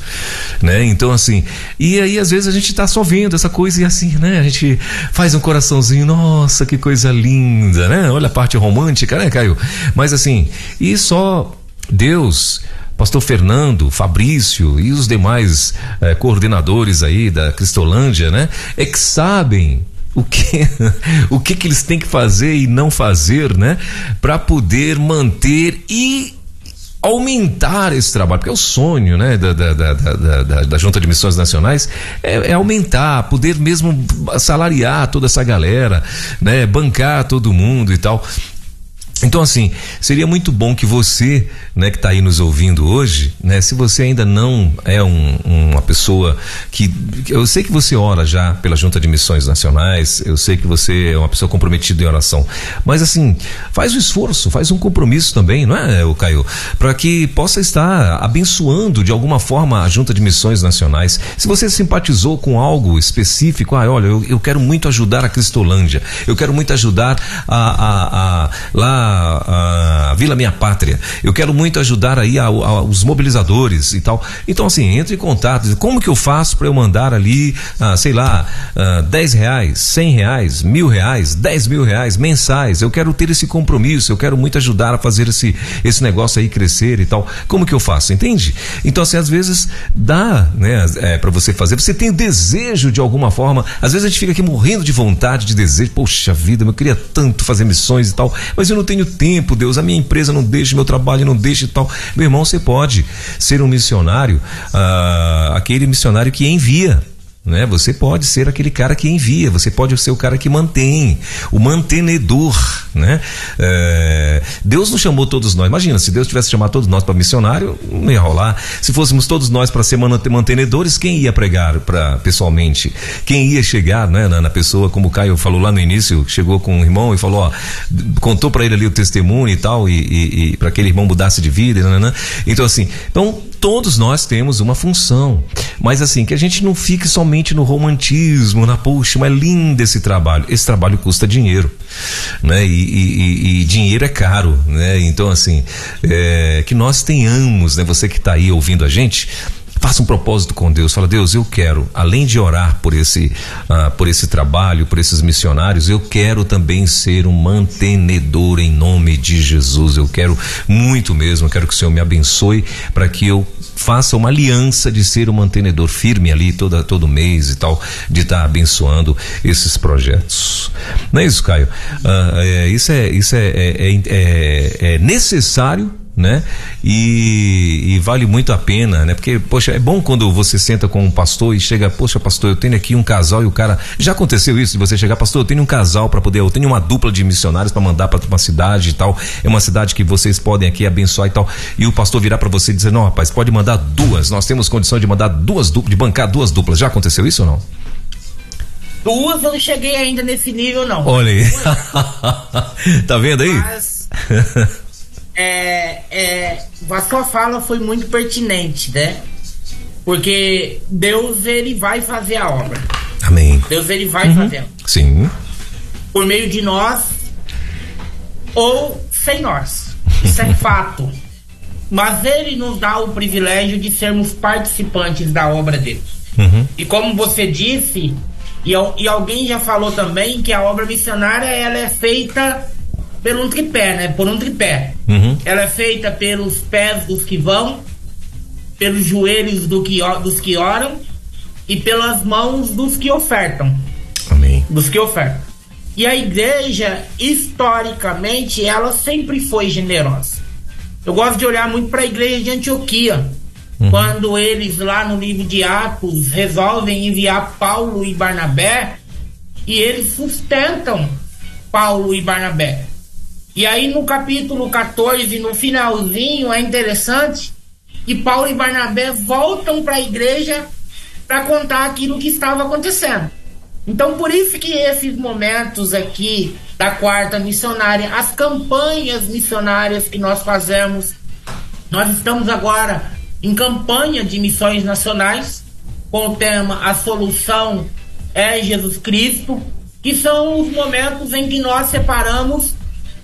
né? Então assim, e aí às vezes a gente tá só vendo essa coisa e assim, né? A gente faz um coraçãozinho, nossa, que coisa linda, né? Olha a parte romântica, né, Caio? Mas assim, e só Deus Pastor Fernando, Fabrício e os demais eh, coordenadores aí da Cristolândia, né? É que sabem o que <laughs> o que, que eles têm que fazer e não fazer, né? Para poder manter e aumentar esse trabalho, porque é o sonho né, da, da, da, da, da Junta de Missões Nacionais é, é, aumentar, poder mesmo salariar toda essa galera, né, bancar todo mundo e tal. Então, assim, seria muito bom que você, né, que está aí nos ouvindo hoje, né, se você ainda não é um, uma pessoa que. Eu sei que você ora já pela Junta de Missões Nacionais, eu sei que você é uma pessoa comprometida em oração, mas, assim, faz um esforço, faz um compromisso também, não é, o Caio? Para que possa estar abençoando de alguma forma a Junta de Missões Nacionais. Se você simpatizou com algo específico, ah, olha, eu, eu quero muito ajudar a Cristolândia, eu quero muito ajudar a, a, a lá a, Vila Minha Pátria. Eu quero muito ajudar aí a, a, os mobilizadores e tal. Então, assim, entre em contato. Como que eu faço para eu mandar ali, ah, sei lá, ah, 10 reais, 100 reais, mil reais, 10 mil reais mensais? Eu quero ter esse compromisso. Eu quero muito ajudar a fazer esse, esse negócio aí crescer e tal. Como que eu faço? Entende? Então, assim, às vezes dá, né, é, para você fazer. Você tem desejo de alguma forma. Às vezes a gente fica aqui morrendo de vontade, de desejo. Poxa vida, eu queria tanto fazer missões e tal, mas eu não tenho tenho tempo, Deus, a minha empresa não deixa, meu trabalho não deixa e tal. Meu irmão, você pode ser um missionário, ah, aquele missionário que envia né? Você pode ser aquele cara que envia, você pode ser o cara que mantém, o mantenedor, né? É, Deus não chamou todos nós. Imagina, se Deus tivesse chamado todos nós para missionário, não ia rolar. Se fôssemos todos nós para ser mantenedores, quem ia pregar para pessoalmente? Quem ia chegar, né, na, na, pessoa, como o Caio falou lá no início, chegou com um irmão e falou, ó, contou para ele ali o testemunho e tal, e, e, e para aquele irmão mudasse de vida, né? Então assim, então todos nós temos uma função, mas assim que a gente não fique somente no romantismo, na puxa, mas é lindo esse trabalho. Esse trabalho custa dinheiro, né? E, e, e dinheiro é caro, né? Então assim, é, que nós tenhamos, né? Você que está aí ouvindo a gente, Faça um propósito com Deus. Fala, Deus, eu quero, além de orar por esse, uh, por esse trabalho, por esses missionários, eu quero também ser um mantenedor em nome de Jesus. Eu quero muito mesmo, eu quero que o Senhor me abençoe para que eu faça uma aliança de ser um mantenedor firme ali toda, todo mês e tal, de estar tá abençoando esses projetos. Não é isso, Caio? Uh, é, isso é, isso é, é, é, é, é necessário né? E, e, vale muito a pena, né? Porque, poxa, é bom quando você senta com um pastor e chega, poxa, pastor, eu tenho aqui um casal e o cara. Já aconteceu isso de você chegar, pastor, eu tenho um casal para poder, eu tenho uma dupla de missionários para mandar para uma cidade e tal. É uma cidade que vocês podem aqui abençoar e tal. E o pastor virar para você e dizer, não, rapaz, pode mandar duas. Nós temos condição de mandar duas duplas, de bancar duas duplas. Já aconteceu isso ou não? Duas eu não cheguei ainda nesse nível, não. Olha aí. <laughs> tá vendo aí? Mas. <laughs> é, é, a sua fala foi muito pertinente, né? Porque Deus ele vai fazer a obra. Amém. Deus ele vai uhum. fazer. Sim. Por meio de nós ou sem nós. Isso é <laughs> fato. Mas ele nos dá o privilégio de sermos participantes da obra dele. Uhum. E como você disse, e, e alguém já falou também que a obra missionária ela é feita pelo um tripé, né? Por um tripé. Uhum. Ela é feita pelos pés dos que vão, pelos joelhos do que, dos que oram e pelas mãos dos que ofertam. Amém. Dos que ofertam. E a igreja, historicamente, ela sempre foi generosa. Eu gosto de olhar muito para a igreja de Antioquia. Uhum. Quando eles, lá no livro de Atos, resolvem enviar Paulo e Barnabé, e eles sustentam Paulo e Barnabé. E aí no capítulo 14, no finalzinho, é interessante que Paulo e Barnabé voltam para a igreja para contar aquilo que estava acontecendo. Então por isso que esses momentos aqui da quarta missionária, as campanhas missionárias que nós fazemos, nós estamos agora em campanha de missões nacionais com o tema A Solução é Jesus Cristo, que são os momentos em que nós separamos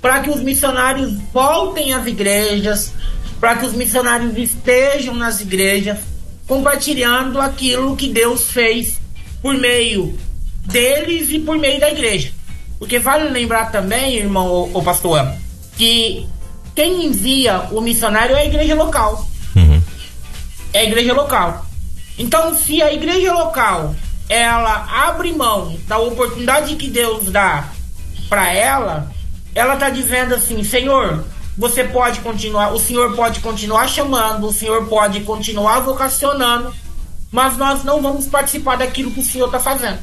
para que os missionários voltem às igrejas, para que os missionários estejam nas igrejas, compartilhando aquilo que Deus fez por meio deles e por meio da igreja. Porque vale lembrar também, irmão ou pastor, que quem envia o missionário é a igreja local. Uhum. É a igreja local. Então, se a igreja local ela abre mão da oportunidade que Deus dá para ela, ela tá dizendo assim, Senhor, você pode continuar, o Senhor pode continuar chamando, o Senhor pode continuar vocacionando, mas nós não vamos participar daquilo que o Senhor está fazendo.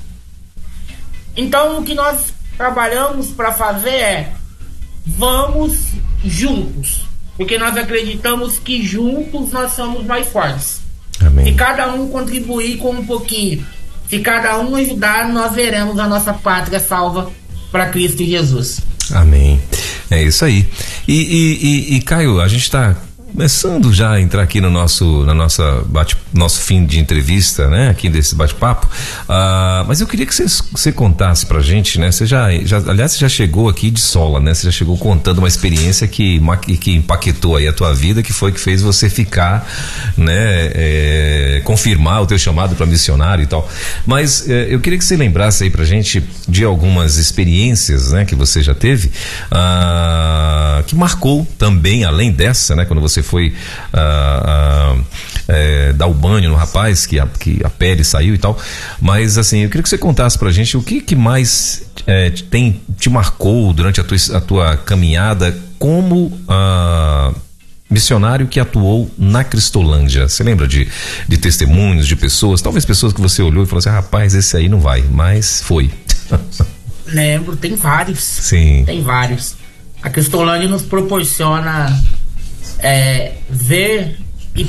Então, o que nós trabalhamos para fazer é vamos juntos, porque nós acreditamos que juntos nós somos mais fortes. Amém. Se cada um contribuir com um pouquinho, se cada um ajudar, nós veremos a nossa pátria salva para Cristo Jesus. Amém. É isso aí. E, e, e, e Caio, a gente está começando já a entrar aqui no nosso na nossa bate nosso fim de entrevista, né? Aqui desse bate-papo. Uh, mas eu queria que você, contasse pra gente, né? Você já, já, aliás, você já chegou aqui de sola, né? Você já chegou contando uma experiência que, que empaquetou aí a tua vida, que foi que fez você ficar, né? É, confirmar o teu chamado para missionário e tal. Mas é, eu queria que você lembrasse aí pra gente de algumas experiências, né? Que você já teve, uh, que marcou também, além dessa, né? Quando você foi uh, é, dar o banho no rapaz, que a, que a pele saiu e tal. Mas assim, eu queria que você contasse pra gente o que, que mais é, tem, te marcou durante a tua, a tua caminhada como uh, missionário que atuou na Cristolândia. Você lembra de, de testemunhos de pessoas, talvez pessoas que você olhou e falou assim: ah, rapaz, esse aí não vai, mas foi. Lembro, tem vários. Sim. Tem vários. A Cristolândia nos proporciona é, ver e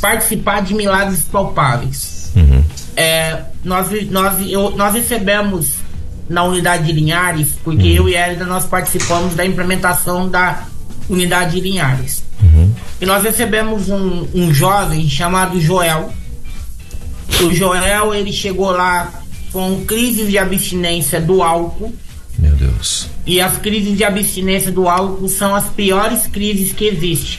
participar de milagres palpáveis. Uhum. É, nós, nós, eu, nós recebemos na unidade de Linhares, porque uhum. eu e Elida nós participamos da implementação da unidade de Linhares. Uhum. E nós recebemos um, um jovem chamado Joel. O Joel ele chegou lá com crises de abstinência do álcool. Meu Deus. E as crises de abstinência do álcool são as piores crises que existem.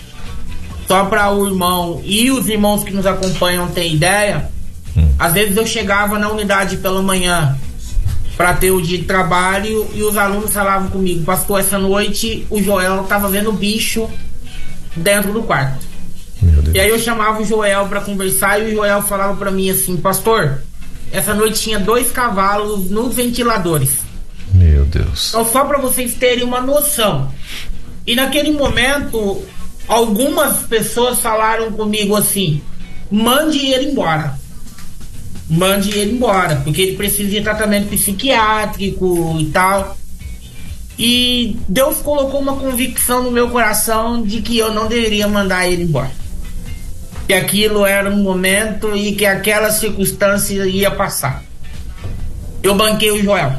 Só para o irmão e os irmãos que nos acompanham ter ideia, hum. às vezes eu chegava na unidade pela manhã para ter o dia de trabalho e os alunos falavam comigo, pastor, essa noite o Joel tava vendo bicho dentro do quarto. E aí eu chamava o Joel para conversar e o Joel falava para mim assim, pastor, essa noite tinha dois cavalos nos ventiladores. Deus. Então só para vocês terem uma noção. E naquele momento algumas pessoas falaram comigo assim: mande ele embora. Mande ele embora, porque ele precisa de tratamento psiquiátrico e tal. E Deus colocou uma convicção no meu coração de que eu não deveria mandar ele embora. Que aquilo era um momento e que aquela circunstância ia passar. Eu banquei o Joel.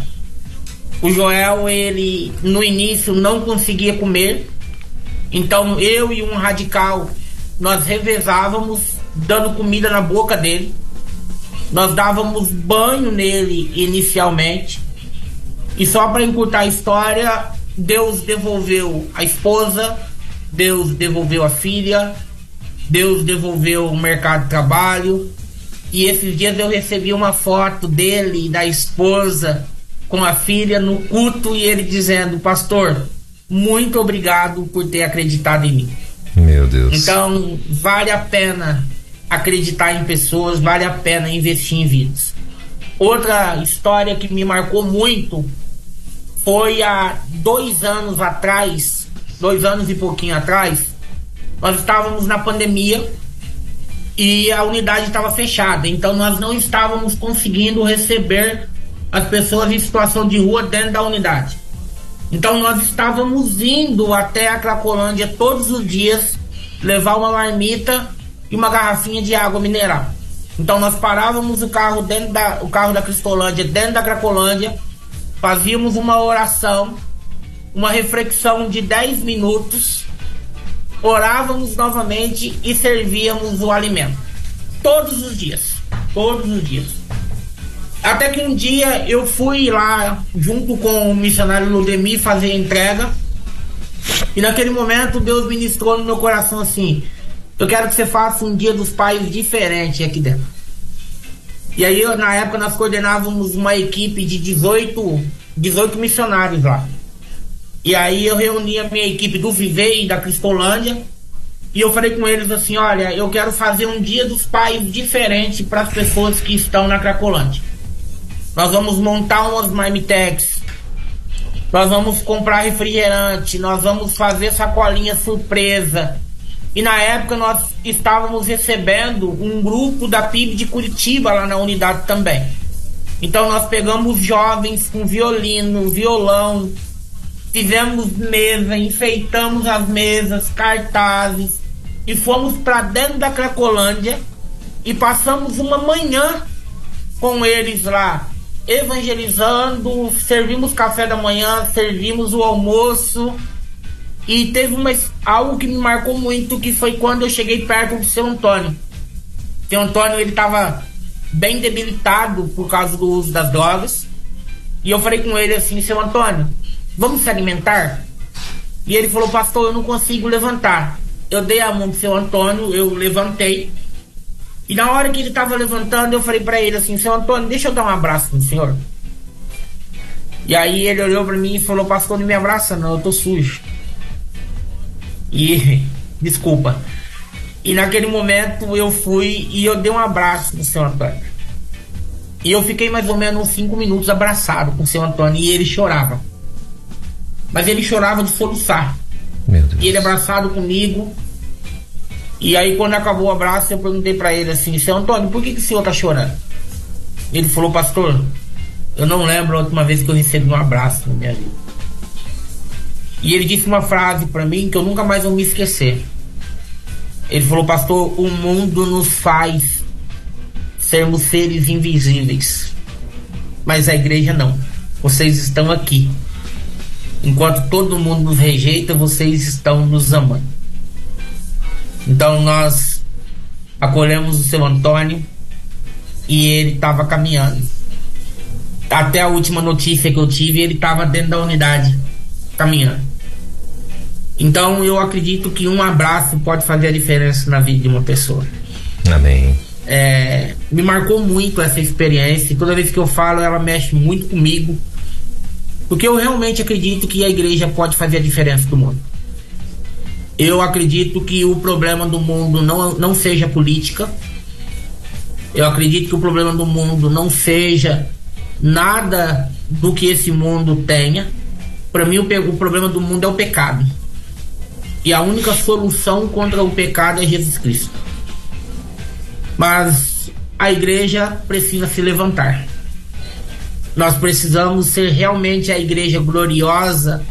O Joel, ele no início não conseguia comer, então eu e um radical, nós revezávamos dando comida na boca dele. Nós dávamos banho nele inicialmente. E só para encurtar a história, Deus devolveu a esposa, Deus devolveu a filha, Deus devolveu o mercado de trabalho. E esses dias eu recebi uma foto dele e da esposa com a filha no culto e ele dizendo: Pastor, muito obrigado por ter acreditado em mim. Meu Deus. Então, vale a pena acreditar em pessoas, vale a pena investir em vidas. Outra história que me marcou muito foi há dois anos atrás, dois anos e pouquinho atrás, nós estávamos na pandemia e a unidade estava fechada, então nós não estávamos conseguindo receber as pessoas em situação de rua dentro da unidade. Então nós estávamos indo até a Cracolândia todos os dias levar uma marmita e uma garrafinha de água mineral. Então nós parávamos o carro dentro da o carro da Cristolândia dentro da Cracolândia, fazíamos uma oração, uma reflexão de 10 minutos orávamos novamente e servíamos o alimento. Todos os dias. Todos os dias. Até que um dia eu fui lá junto com o missionário Ludemir fazer entrega. E naquele momento Deus ministrou no meu coração assim: Eu quero que você faça um dia dos pais diferente aqui dentro. E aí, na época, nós coordenávamos uma equipe de 18, 18 missionários lá. E aí eu reuni a minha equipe do Vivei da Cristolândia. E eu falei com eles assim: olha, eu quero fazer um dia dos pais diferente para as pessoas que estão na Cracolândia. Nós vamos montar umas marmitex. Nós vamos comprar refrigerante. Nós vamos fazer sacolinha surpresa. E na época nós estávamos recebendo um grupo da PIB de Curitiba lá na unidade também. Então nós pegamos jovens com violino, violão, fizemos mesa, enfeitamos as mesas, cartazes e fomos para dentro da Cracolândia e passamos uma manhã com eles lá, evangelizando, servimos café da manhã, servimos o almoço e teve uma, algo que me marcou muito, que foi quando eu cheguei perto do seu Antônio. O seu Antônio, ele estava bem debilitado por causa do uso das drogas. E eu falei com ele assim, seu Antônio, vamos se alimentar? E ele falou, pastor, eu não consigo levantar. Eu dei a mão pro seu Antônio, eu levantei. E na hora que ele estava levantando, eu falei para ele assim, seu Antônio, deixa eu dar um abraço no senhor. E aí ele olhou para mim e falou, pastor, não me abraça não, eu tô sujo. E <laughs> desculpa. E naquele momento eu fui e eu dei um abraço no seu Antônio. E eu fiquei mais ou menos uns 5 minutos abraçado com o seu Antônio e ele chorava. Mas ele chorava de soluçar. E ele abraçado comigo. E aí quando acabou o abraço eu perguntei para ele assim, seu Antônio, por que, que o senhor tá chorando? Ele falou, pastor, eu não lembro a última vez que eu recebi um abraço na minha vida. E ele disse uma frase para mim que eu nunca mais vou me esquecer. Ele falou, pastor, o mundo nos faz sermos seres invisíveis. Mas a igreja não. Vocês estão aqui. Enquanto todo mundo nos rejeita, vocês estão nos amando. Então nós acolhemos o seu Antônio e ele estava caminhando. Até a última notícia que eu tive, ele estava dentro da unidade caminhando. Então eu acredito que um abraço pode fazer a diferença na vida de uma pessoa. Amém. É, me marcou muito essa experiência. Toda vez que eu falo, ela mexe muito comigo. Porque eu realmente acredito que a igreja pode fazer a diferença do mundo. Eu acredito que o problema do mundo não, não seja política. Eu acredito que o problema do mundo não seja nada do que esse mundo tenha. Para mim, o, o problema do mundo é o pecado. E a única solução contra o pecado é Jesus Cristo. Mas a igreja precisa se levantar. Nós precisamos ser realmente a igreja gloriosa,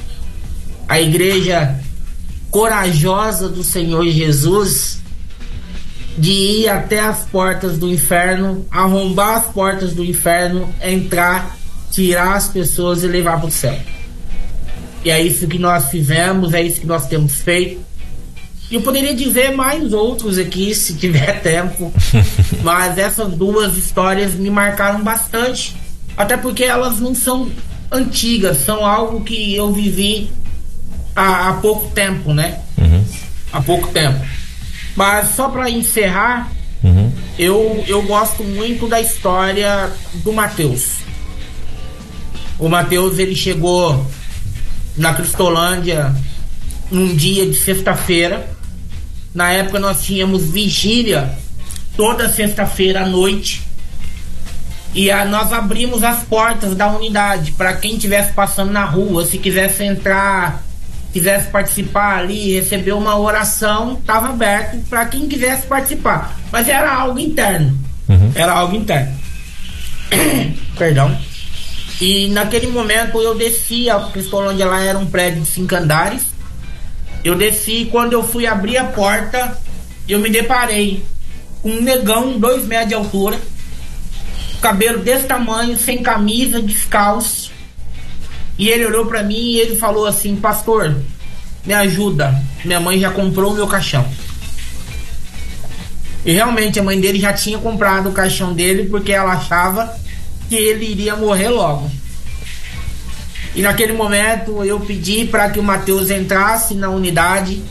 a igreja corajosa do Senhor Jesus, de ir até as portas do inferno, arrombar as portas do inferno, entrar, tirar as pessoas e levar para o céu. E é isso que nós fizemos, é isso que nós temos feito. Eu poderia dizer mais outros aqui, se tiver <laughs> tempo. <laughs> mas essas duas histórias me marcaram bastante. Até porque elas não são antigas, são algo que eu vivi há, há pouco tempo, né? Uhum. Há pouco tempo. Mas só para encerrar, uhum. eu, eu gosto muito da história do Mateus. O Mateus ele chegou na Cristolândia num dia de sexta-feira. Na época nós tínhamos vigília toda sexta-feira à noite. E a, nós abrimos as portas da unidade para quem estivesse passando na rua, se quisesse entrar, quisesse participar ali, receber uma oração, estava aberto para quem quisesse participar. Mas era algo interno. Uhum. Era algo interno. <coughs> Perdão. E naquele momento eu desci, a Cristolândia lá era um prédio de cinco andares. Eu desci e quando eu fui abrir a porta, eu me deparei com um negão, dois metros de altura, cabelo desse tamanho, sem camisa, descalço. E ele olhou para mim e ele falou assim: Pastor, me ajuda. Minha mãe já comprou o meu caixão. E realmente a mãe dele já tinha comprado o caixão dele porque ela achava que ele iria morrer logo. E naquele momento eu pedi para que o Mateus entrasse na unidade,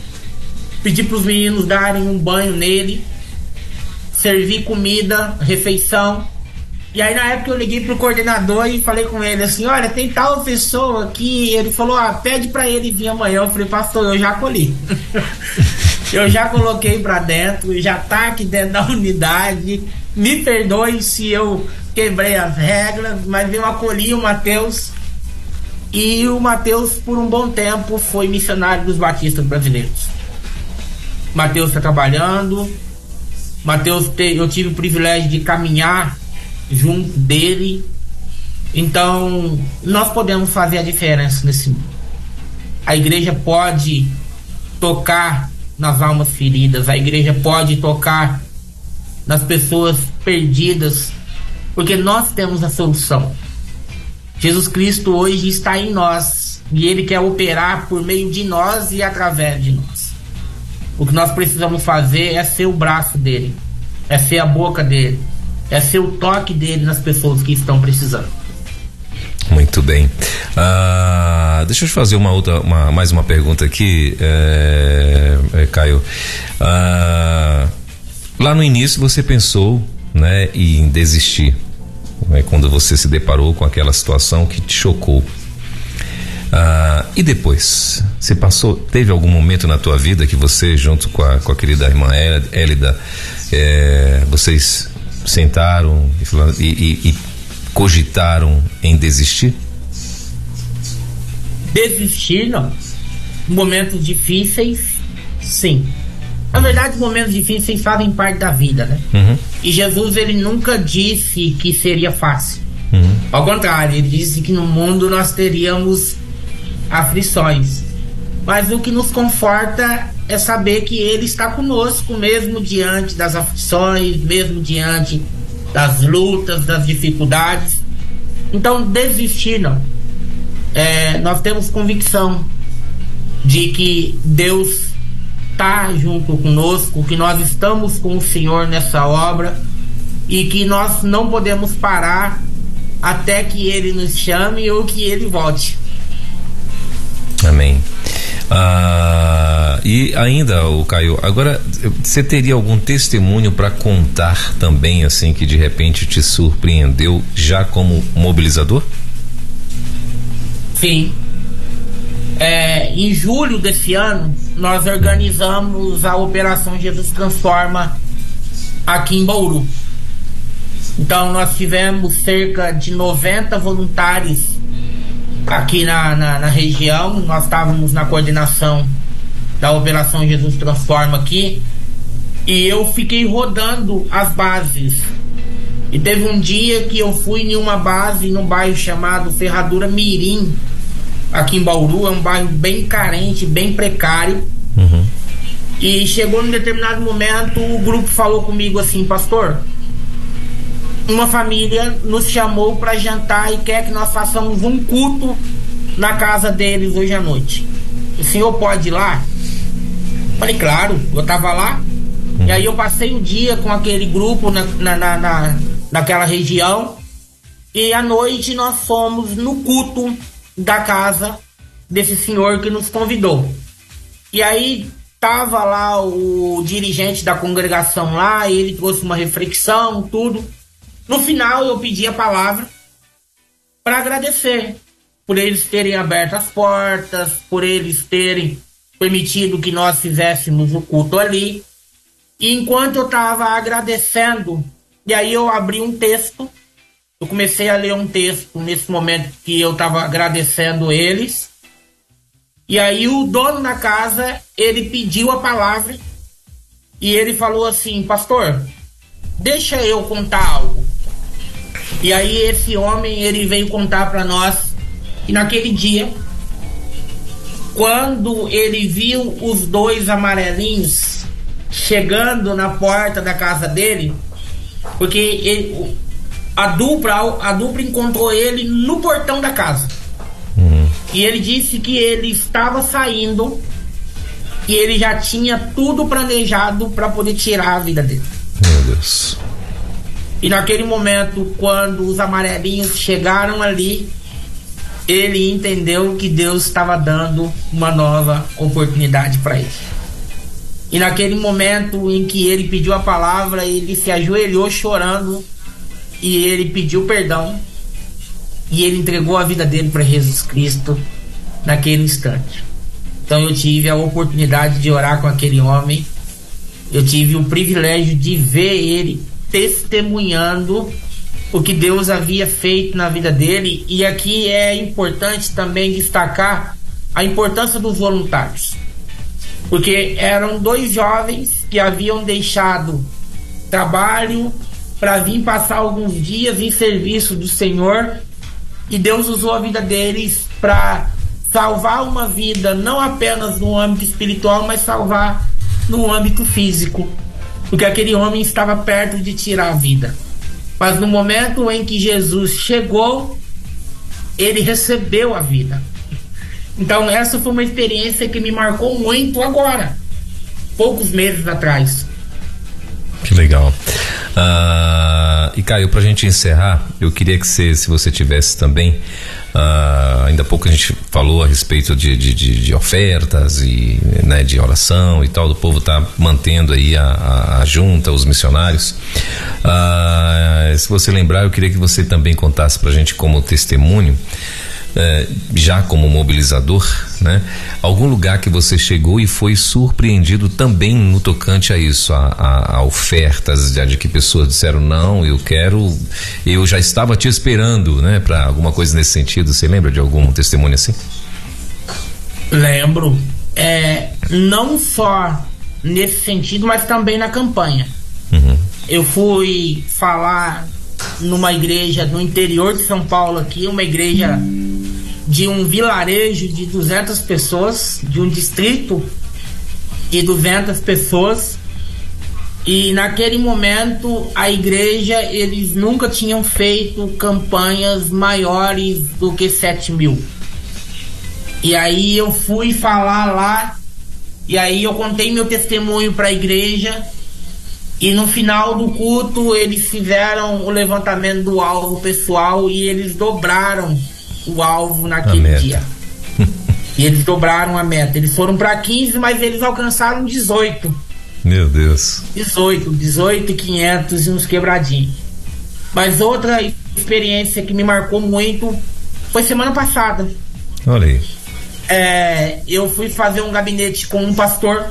pedi para os meninos darem um banho nele, servir comida, refeição. E aí na época eu liguei pro coordenador e falei com ele assim, olha, tem tal pessoa aqui, ele falou, ah, pede para ele vir amanhã. Eu falei, pastor, eu já colhi. <laughs> eu já coloquei para dentro, já tá aqui dentro da <laughs> unidade. Me perdoe se eu quebrei as regras, mas eu acolhi o Mateus. E o Mateus, por um bom tempo, foi missionário dos batistas brasileiros. Mateus está trabalhando. Mateus, eu tive o privilégio de caminhar junto dele. Então, nós podemos fazer a diferença nesse mundo. A igreja pode tocar nas almas feridas, a igreja pode tocar nas pessoas perdidas, porque nós temos a solução. Jesus Cristo hoje está em nós e ele quer operar por meio de nós e através de nós. O que nós precisamos fazer é ser o braço dele, é ser a boca dele, é ser o toque dele nas pessoas que estão precisando. Muito bem. Ah, deixa eu te fazer uma outra, uma, mais uma pergunta aqui, é, é, Caio. Ah, lá no início você pensou, né, em desistir, né, quando você se deparou com aquela situação que te chocou. Ah, e depois, você passou, teve algum momento na tua vida que você, junto com a, com a querida irmã Élida, é, vocês sentaram e, e, e cogitaram em desistir? Desistir, não. Momentos difíceis, sim. Na verdade, momentos difíceis fazem parte da vida, né? Uhum. E Jesus, ele nunca disse que seria fácil. Uhum. Ao contrário, ele disse que no mundo nós teríamos aflições. Mas o que nos conforta é saber que Ele está conosco, mesmo diante das aflições, mesmo diante das lutas, das dificuldades. Então, desistir não. É, nós temos convicção de que Deus está junto conosco, que nós estamos com o Senhor nessa obra e que nós não podemos parar até que Ele nos chame ou que Ele volte. Amém. E ainda, o Caio, agora você teria algum testemunho para contar também, assim, que de repente te surpreendeu já como mobilizador? Sim. É, em julho desse ano, nós organizamos a Operação Jesus Transforma aqui em Bauru. Então, nós tivemos cerca de 90 voluntários aqui na, na, na região. Nós estávamos na coordenação da Operação Jesus Transforma aqui. E eu fiquei rodando as bases. E teve um dia que eu fui em uma base num bairro chamado Ferradura Mirim, aqui em Bauru. É um bairro bem carente, bem precário. Uhum. E chegou num determinado momento, o grupo falou comigo assim, pastor, uma família nos chamou para jantar e quer que nós façamos um culto na casa deles hoje à noite. O senhor pode ir lá? Falei, claro, eu tava lá. E aí eu passei o dia com aquele grupo na, na, na, na naquela região. E à noite nós fomos no culto da casa desse senhor que nos convidou. E aí tava lá o dirigente da congregação lá, ele trouxe uma reflexão, tudo. No final, eu pedi a palavra para agradecer por eles terem aberto as portas, por eles terem permitido que nós fizéssemos o culto ali. E enquanto eu estava agradecendo, e aí eu abri um texto, eu comecei a ler um texto nesse momento que eu estava agradecendo eles. E aí o dono da casa, ele pediu a palavra e ele falou assim, pastor, deixa eu contar algo. E aí esse homem ele veio contar para nós que naquele dia, quando ele viu os dois amarelinhos chegando na porta da casa dele, porque ele, a dupla a dupla encontrou ele no portão da casa. Uhum. E ele disse que ele estava saindo e ele já tinha tudo planejado para poder tirar a vida dele. Meu Deus. E naquele momento, quando os amarelinhos chegaram ali, ele entendeu que Deus estava dando uma nova oportunidade para ele. E naquele momento em que ele pediu a palavra, ele se ajoelhou chorando e ele pediu perdão e ele entregou a vida dele para Jesus Cristo naquele instante. Então eu tive a oportunidade de orar com aquele homem. Eu tive o privilégio de ver ele testemunhando o que Deus havia feito na vida dele. E aqui é importante também destacar a importância dos voluntários. Porque eram dois jovens que haviam deixado trabalho para vir passar alguns dias em serviço do Senhor e Deus usou a vida deles para salvar uma vida não apenas no âmbito espiritual, mas salvar no âmbito físico, porque aquele homem estava perto de tirar a vida. Mas no momento em que Jesus chegou, ele recebeu a vida. Então essa foi uma experiência que me marcou muito agora, poucos meses atrás. Que legal. Uh, e Caio, para a gente encerrar, eu queria que você, se você tivesse também, uh, ainda há pouco a gente falou a respeito de, de, de, de ofertas e né, de oração e tal, do povo tá mantendo aí a, a, a junta, os missionários. Uh, se você lembrar, eu queria que você também contasse para a gente como testemunho é, já como mobilizador, né? Algum lugar que você chegou e foi surpreendido também no tocante a isso, a, a, a ofertas de, de, que pessoas disseram não, eu quero, eu já estava te esperando, né? Para alguma coisa nesse sentido. Você lembra de algum testemunho assim? Lembro. É, não só nesse sentido, mas também na campanha. Uhum. Eu fui falar numa igreja no interior de São Paulo aqui, uma igreja de um vilarejo de 200 pessoas, de um distrito de 200 pessoas. E naquele momento a igreja eles nunca tinham feito campanhas maiores do que 7 mil. E aí eu fui falar lá e aí eu contei meu testemunho para a igreja e no final do culto eles fizeram o levantamento do alvo pessoal e eles dobraram o alvo naquele dia. <laughs> e eles dobraram a meta. Eles foram para 15, mas eles alcançaram 18. Meu Deus. 18, 18 e 500 e uns quebradinhos. Mas outra experiência que me marcou muito foi semana passada. Olha aí. É, eu fui fazer um gabinete com um pastor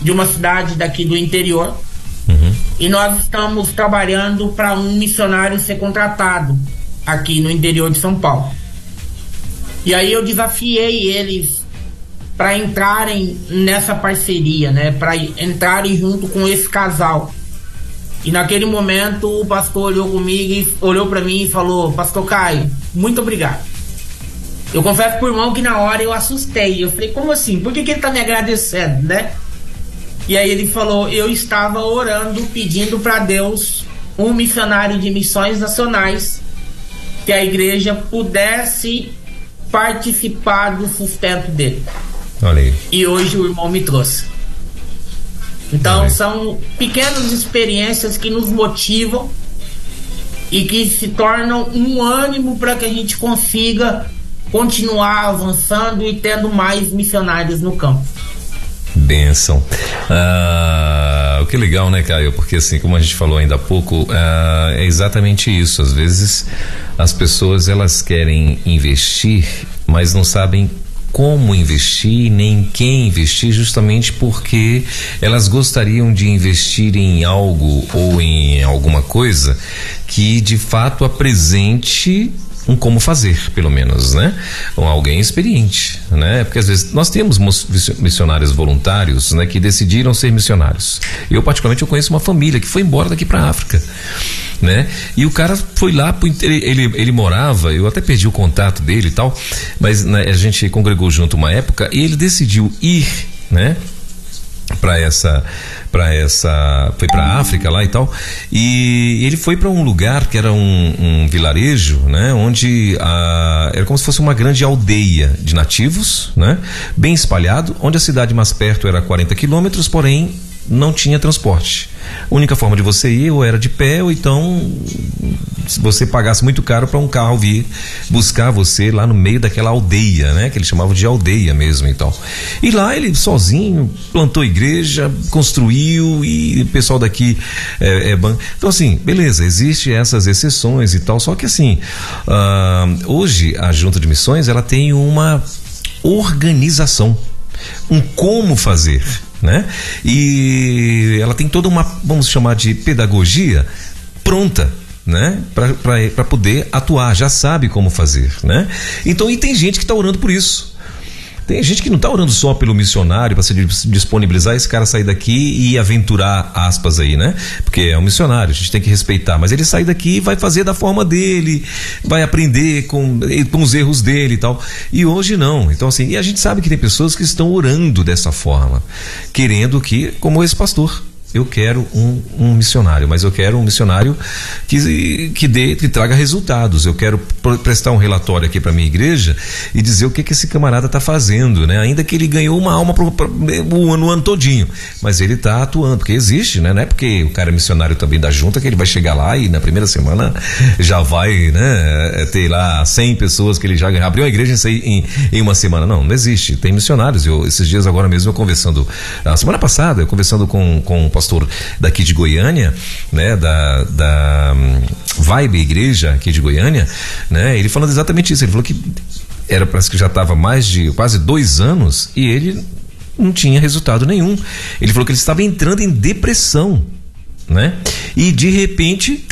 de uma cidade daqui do interior. Uhum. E nós estamos trabalhando para um missionário ser contratado aqui no interior de São Paulo. E aí eu desafiei eles para entrarem nessa parceria, né, para entrarem junto com esse casal. E naquele momento o pastor olhou comigo e olhou para mim e falou: "Pastor Caio, muito obrigado". Eu confesso por irmão que na hora eu assustei. Eu falei: "Como assim? Por que, que ele tá me agradecendo, né?" E aí ele falou: "Eu estava orando, pedindo para Deus um missionário de missões nacionais que a igreja pudesse participar do sustento dele. Olha aí. E hoje o irmão me trouxe. Então são pequenas experiências que nos motivam e que se tornam um ânimo para que a gente consiga continuar avançando e tendo mais missionários no campo. Benção. Ah, o que legal, né, Caio? Porque assim, como a gente falou ainda há pouco, ah, é exatamente isso. Às vezes as pessoas elas querem investir, mas não sabem como investir, nem quem investir, justamente porque elas gostariam de investir em algo ou em alguma coisa que de fato apresente um como fazer, pelo menos, né? Com alguém experiente, né? Porque às vezes nós temos missionários voluntários, né? Que decidiram ser missionários. Eu particularmente eu conheço uma família que foi embora daqui para África, né? E o cara foi lá ele, ele, ele morava, eu até perdi o contato dele e tal, mas né, a gente congregou junto uma época e ele decidiu ir, né? Para essa para essa foi para África lá e tal. E ele foi para um lugar que era um, um vilarejo né onde a, era como se fosse uma grande aldeia de nativos né bem espalhado onde a cidade mais perto era 40 quilômetros porém não tinha transporte. A única forma de você ir ou era de pé ou então se você pagasse muito caro para um carro vir buscar você lá no meio daquela aldeia, né? Que eles chamavam de aldeia mesmo então. E lá ele sozinho plantou igreja, construiu e o pessoal daqui é, é Então assim, beleza, existe essas exceções e tal, só que assim, uh, hoje a junta de missões ela tem uma organização, um como fazer né? E ela tem toda uma, vamos chamar de pedagogia pronta né? Para poder atuar, já sabe como fazer, né? Então, e tem gente que está orando por isso. Tem gente que não está orando só pelo missionário para se disponibilizar esse cara sair daqui e aventurar aspas aí, né? Porque é um missionário, a gente tem que respeitar. Mas ele sai daqui e vai fazer da forma dele, vai aprender com, com os erros dele e tal. E hoje não. Então assim, e a gente sabe que tem pessoas que estão orando dessa forma, querendo que, como esse pastor, eu quero um, um, missionário, mas eu quero um missionário que, que, dê, que traga resultados. Eu quero prestar um relatório aqui para minha igreja e dizer o que, que esse camarada está fazendo, né? Ainda que ele ganhou uma alma pro, pro, o ano, o todinho, mas ele está atuando, porque existe, né? Não é porque o cara é missionário também da junta que ele vai chegar lá e na primeira semana já vai, né? Ter lá 100 pessoas que ele já abriu a igreja em, em uma semana. Não, não existe. Tem missionários. Eu, esses dias agora mesmo eu conversando, a semana passada, eu conversando com, com pastor daqui de Goiânia, né, da, da um, Vibe Igreja aqui de Goiânia, né, ele falando exatamente isso. Ele falou que era parece que já estava mais de quase dois anos e ele não tinha resultado nenhum. Ele falou que ele estava entrando em depressão, né? E de repente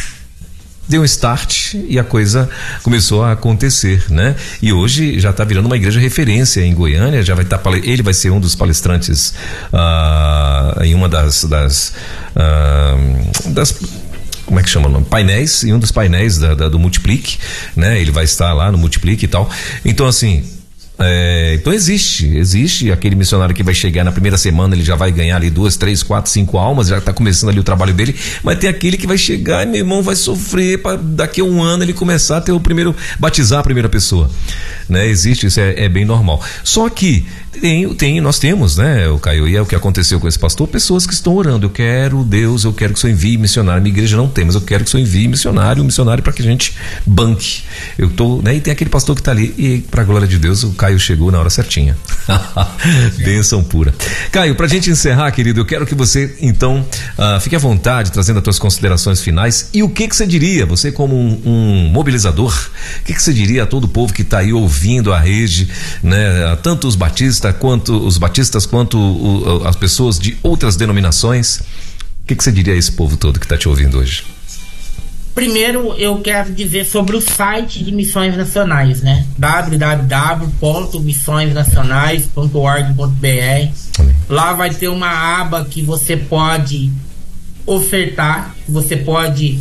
deu um start e a coisa começou a acontecer, né? E hoje já está virando uma igreja referência em Goiânia, já vai estar tá, ele vai ser um dos palestrantes uh, em uma das das, uh, das como é que chama o nome? Painéis, em um dos painéis da, da, do Multiplique, né? Ele vai estar lá no Multiplique e tal. Então, assim, é, então existe, existe aquele missionário que vai chegar na primeira semana, ele já vai ganhar ali duas, três, quatro, cinco almas, já está começando ali o trabalho dele, mas tem aquele que vai chegar e meu irmão vai sofrer para daqui a um ano ele começar a ter o primeiro, batizar a primeira pessoa, né? Existe, isso é, é bem normal. Só que tem, tem, nós temos, né, o Caio, e é o que aconteceu com esse pastor, pessoas que estão orando. Eu quero, Deus, eu quero que o Senhor envie missionário. Minha igreja não tem, mas eu quero que o Senhor envie missionário, um missionário para que a gente banque. Eu tô, né, e tem aquele pastor que está ali, e para glória de Deus, o Caio chegou na hora certinha. <laughs> Bênção pura. Caio, para a gente encerrar, querido, eu quero que você, então, uh, fique à vontade, trazendo as suas considerações finais. E o que que você diria, você como um, um mobilizador, o que que você diria a todo o povo que está aí ouvindo a rede, né, tanto os batistas, batista quanto os batistas, quanto o, as pessoas de outras denominações. O que, que você diria a esse povo todo que está te ouvindo hoje? Primeiro, eu quero dizer sobre o site de Missões Nacionais, né? www.missõesnacionais.org.br. Lá vai ter uma aba que você pode ofertar, você pode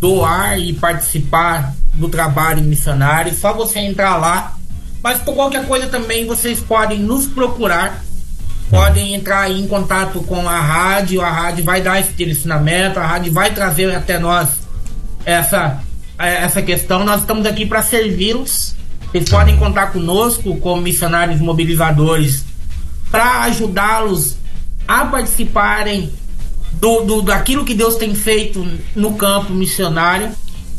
doar e participar do trabalho missionário. Só você entrar lá mas por qualquer coisa também vocês podem nos procurar, podem entrar em contato com a rádio, a rádio vai dar esse direcionamento, a rádio vai trazer até nós essa, essa questão. Nós estamos aqui para servi-los. Vocês podem contar conosco como missionários mobilizadores para ajudá-los a participarem do, do, daquilo que Deus tem feito no campo missionário.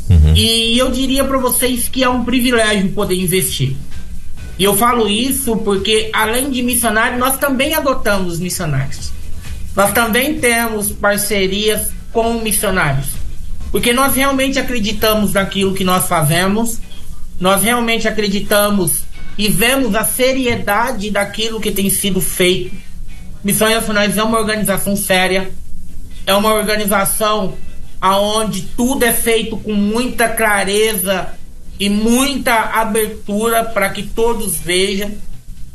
Uhum. E eu diria para vocês que é um privilégio poder investir. E eu falo isso porque, além de missionário, nós também adotamos missionários. Nós também temos parcerias com missionários. Porque nós realmente acreditamos naquilo que nós fazemos, nós realmente acreditamos e vemos a seriedade daquilo que tem sido feito. Missões Nacionais é uma organização séria, é uma organização aonde tudo é feito com muita clareza e muita abertura para que todos vejam.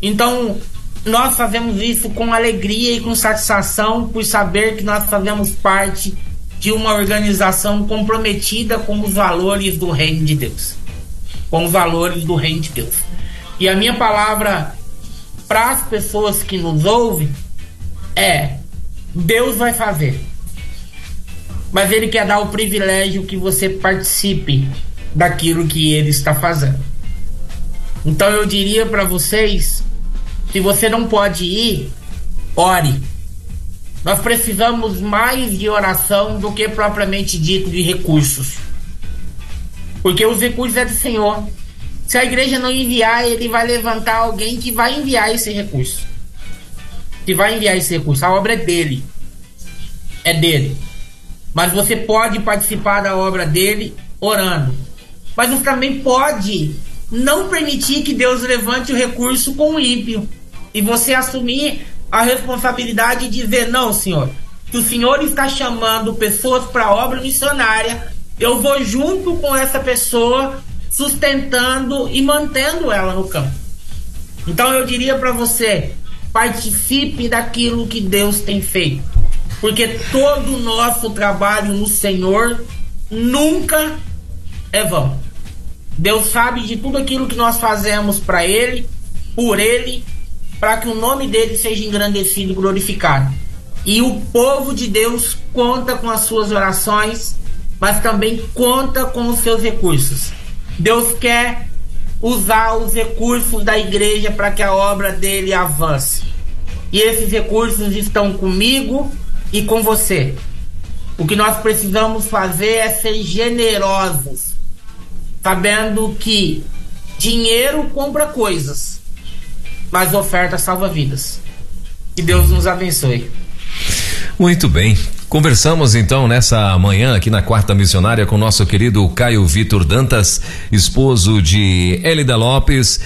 Então, nós fazemos isso com alegria e com satisfação por saber que nós fazemos parte de uma organização comprometida com os valores do reino de Deus. Com os valores do reino de Deus. E a minha palavra para as pessoas que nos ouvem é: Deus vai fazer. Mas Ele quer dar o privilégio que você participe daquilo que Ele está fazendo. Então eu diria para vocês: se você não pode ir, ore. Nós precisamos mais de oração do que propriamente dito de recursos. Porque os recursos é do Senhor. Se a igreja não enviar, ele vai levantar alguém que vai enviar esse recurso. Que vai enviar esse recurso. A obra é dele. É dele. Mas você pode participar da obra dele orando. Mas você também pode não permitir que Deus levante o recurso com o ímpio. E você assumir a responsabilidade de dizer: não, senhor, que o senhor está chamando pessoas para obra missionária, eu vou junto com essa pessoa, sustentando e mantendo ela no campo. Então eu diria para você: participe daquilo que Deus tem feito, porque todo o nosso trabalho no Senhor nunca é vão. Deus sabe de tudo aquilo que nós fazemos para Ele, por Ele, para que o nome dele seja engrandecido e glorificado. E o povo de Deus conta com as suas orações, mas também conta com os seus recursos. Deus quer usar os recursos da igreja para que a obra dele avance. E esses recursos estão comigo e com você. O que nós precisamos fazer é ser generosos sabendo que dinheiro compra coisas, mas oferta salva vidas. Que Deus nos abençoe. Muito bem. Conversamos então nessa manhã aqui na Quarta Missionária com nosso querido Caio Vitor Dantas, esposo de Elida Lopes,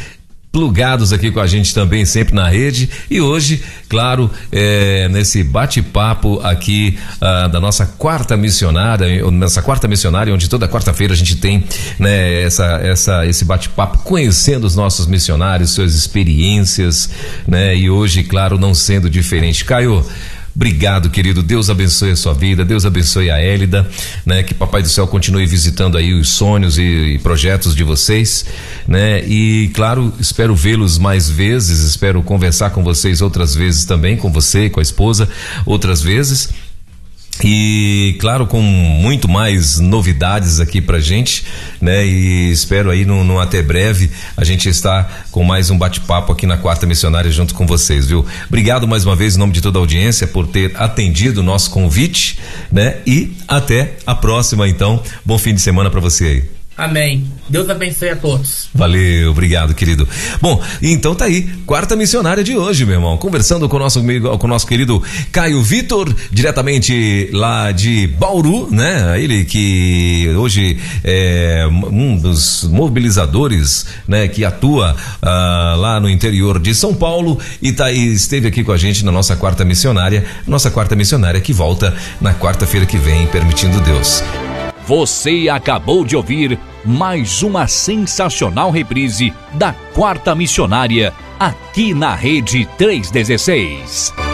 plugados aqui com a gente também, sempre na rede. E hoje, claro, é, nesse bate-papo aqui ah, da nossa quarta missionária, nessa quarta missionária, onde toda quarta-feira a gente tem né, essa, essa, esse bate-papo conhecendo os nossos missionários, suas experiências, né? E hoje, claro, não sendo diferente. Caio, Obrigado, querido. Deus abençoe a sua vida. Deus abençoe a Élida, né? Que Papai do Céu continue visitando aí os sonhos e, e projetos de vocês, né? E claro, espero vê-los mais vezes. Espero conversar com vocês outras vezes também, com você, com a esposa, outras vezes. E claro, com muito mais novidades aqui pra gente, né? E espero aí no, no até breve a gente estar com mais um bate-papo aqui na Quarta Missionária junto com vocês, viu? Obrigado mais uma vez em nome de toda a audiência por ter atendido o nosso convite, né? E até a próxima, então. Bom fim de semana para você aí. Amém. Deus abençoe a todos. Valeu, obrigado, querido. Bom, então tá aí, quarta missionária de hoje, meu irmão. Conversando com o nosso amigo, com o nosso querido Caio Vitor, diretamente lá de Bauru, né? Ele que hoje é um dos mobilizadores, né? Que atua ah, lá no interior de São Paulo e tá aí, esteve aqui com a gente na nossa quarta missionária, nossa quarta missionária que volta na quarta-feira que vem, permitindo Deus. Você acabou de ouvir mais uma sensacional reprise da Quarta Missionária, aqui na Rede 316.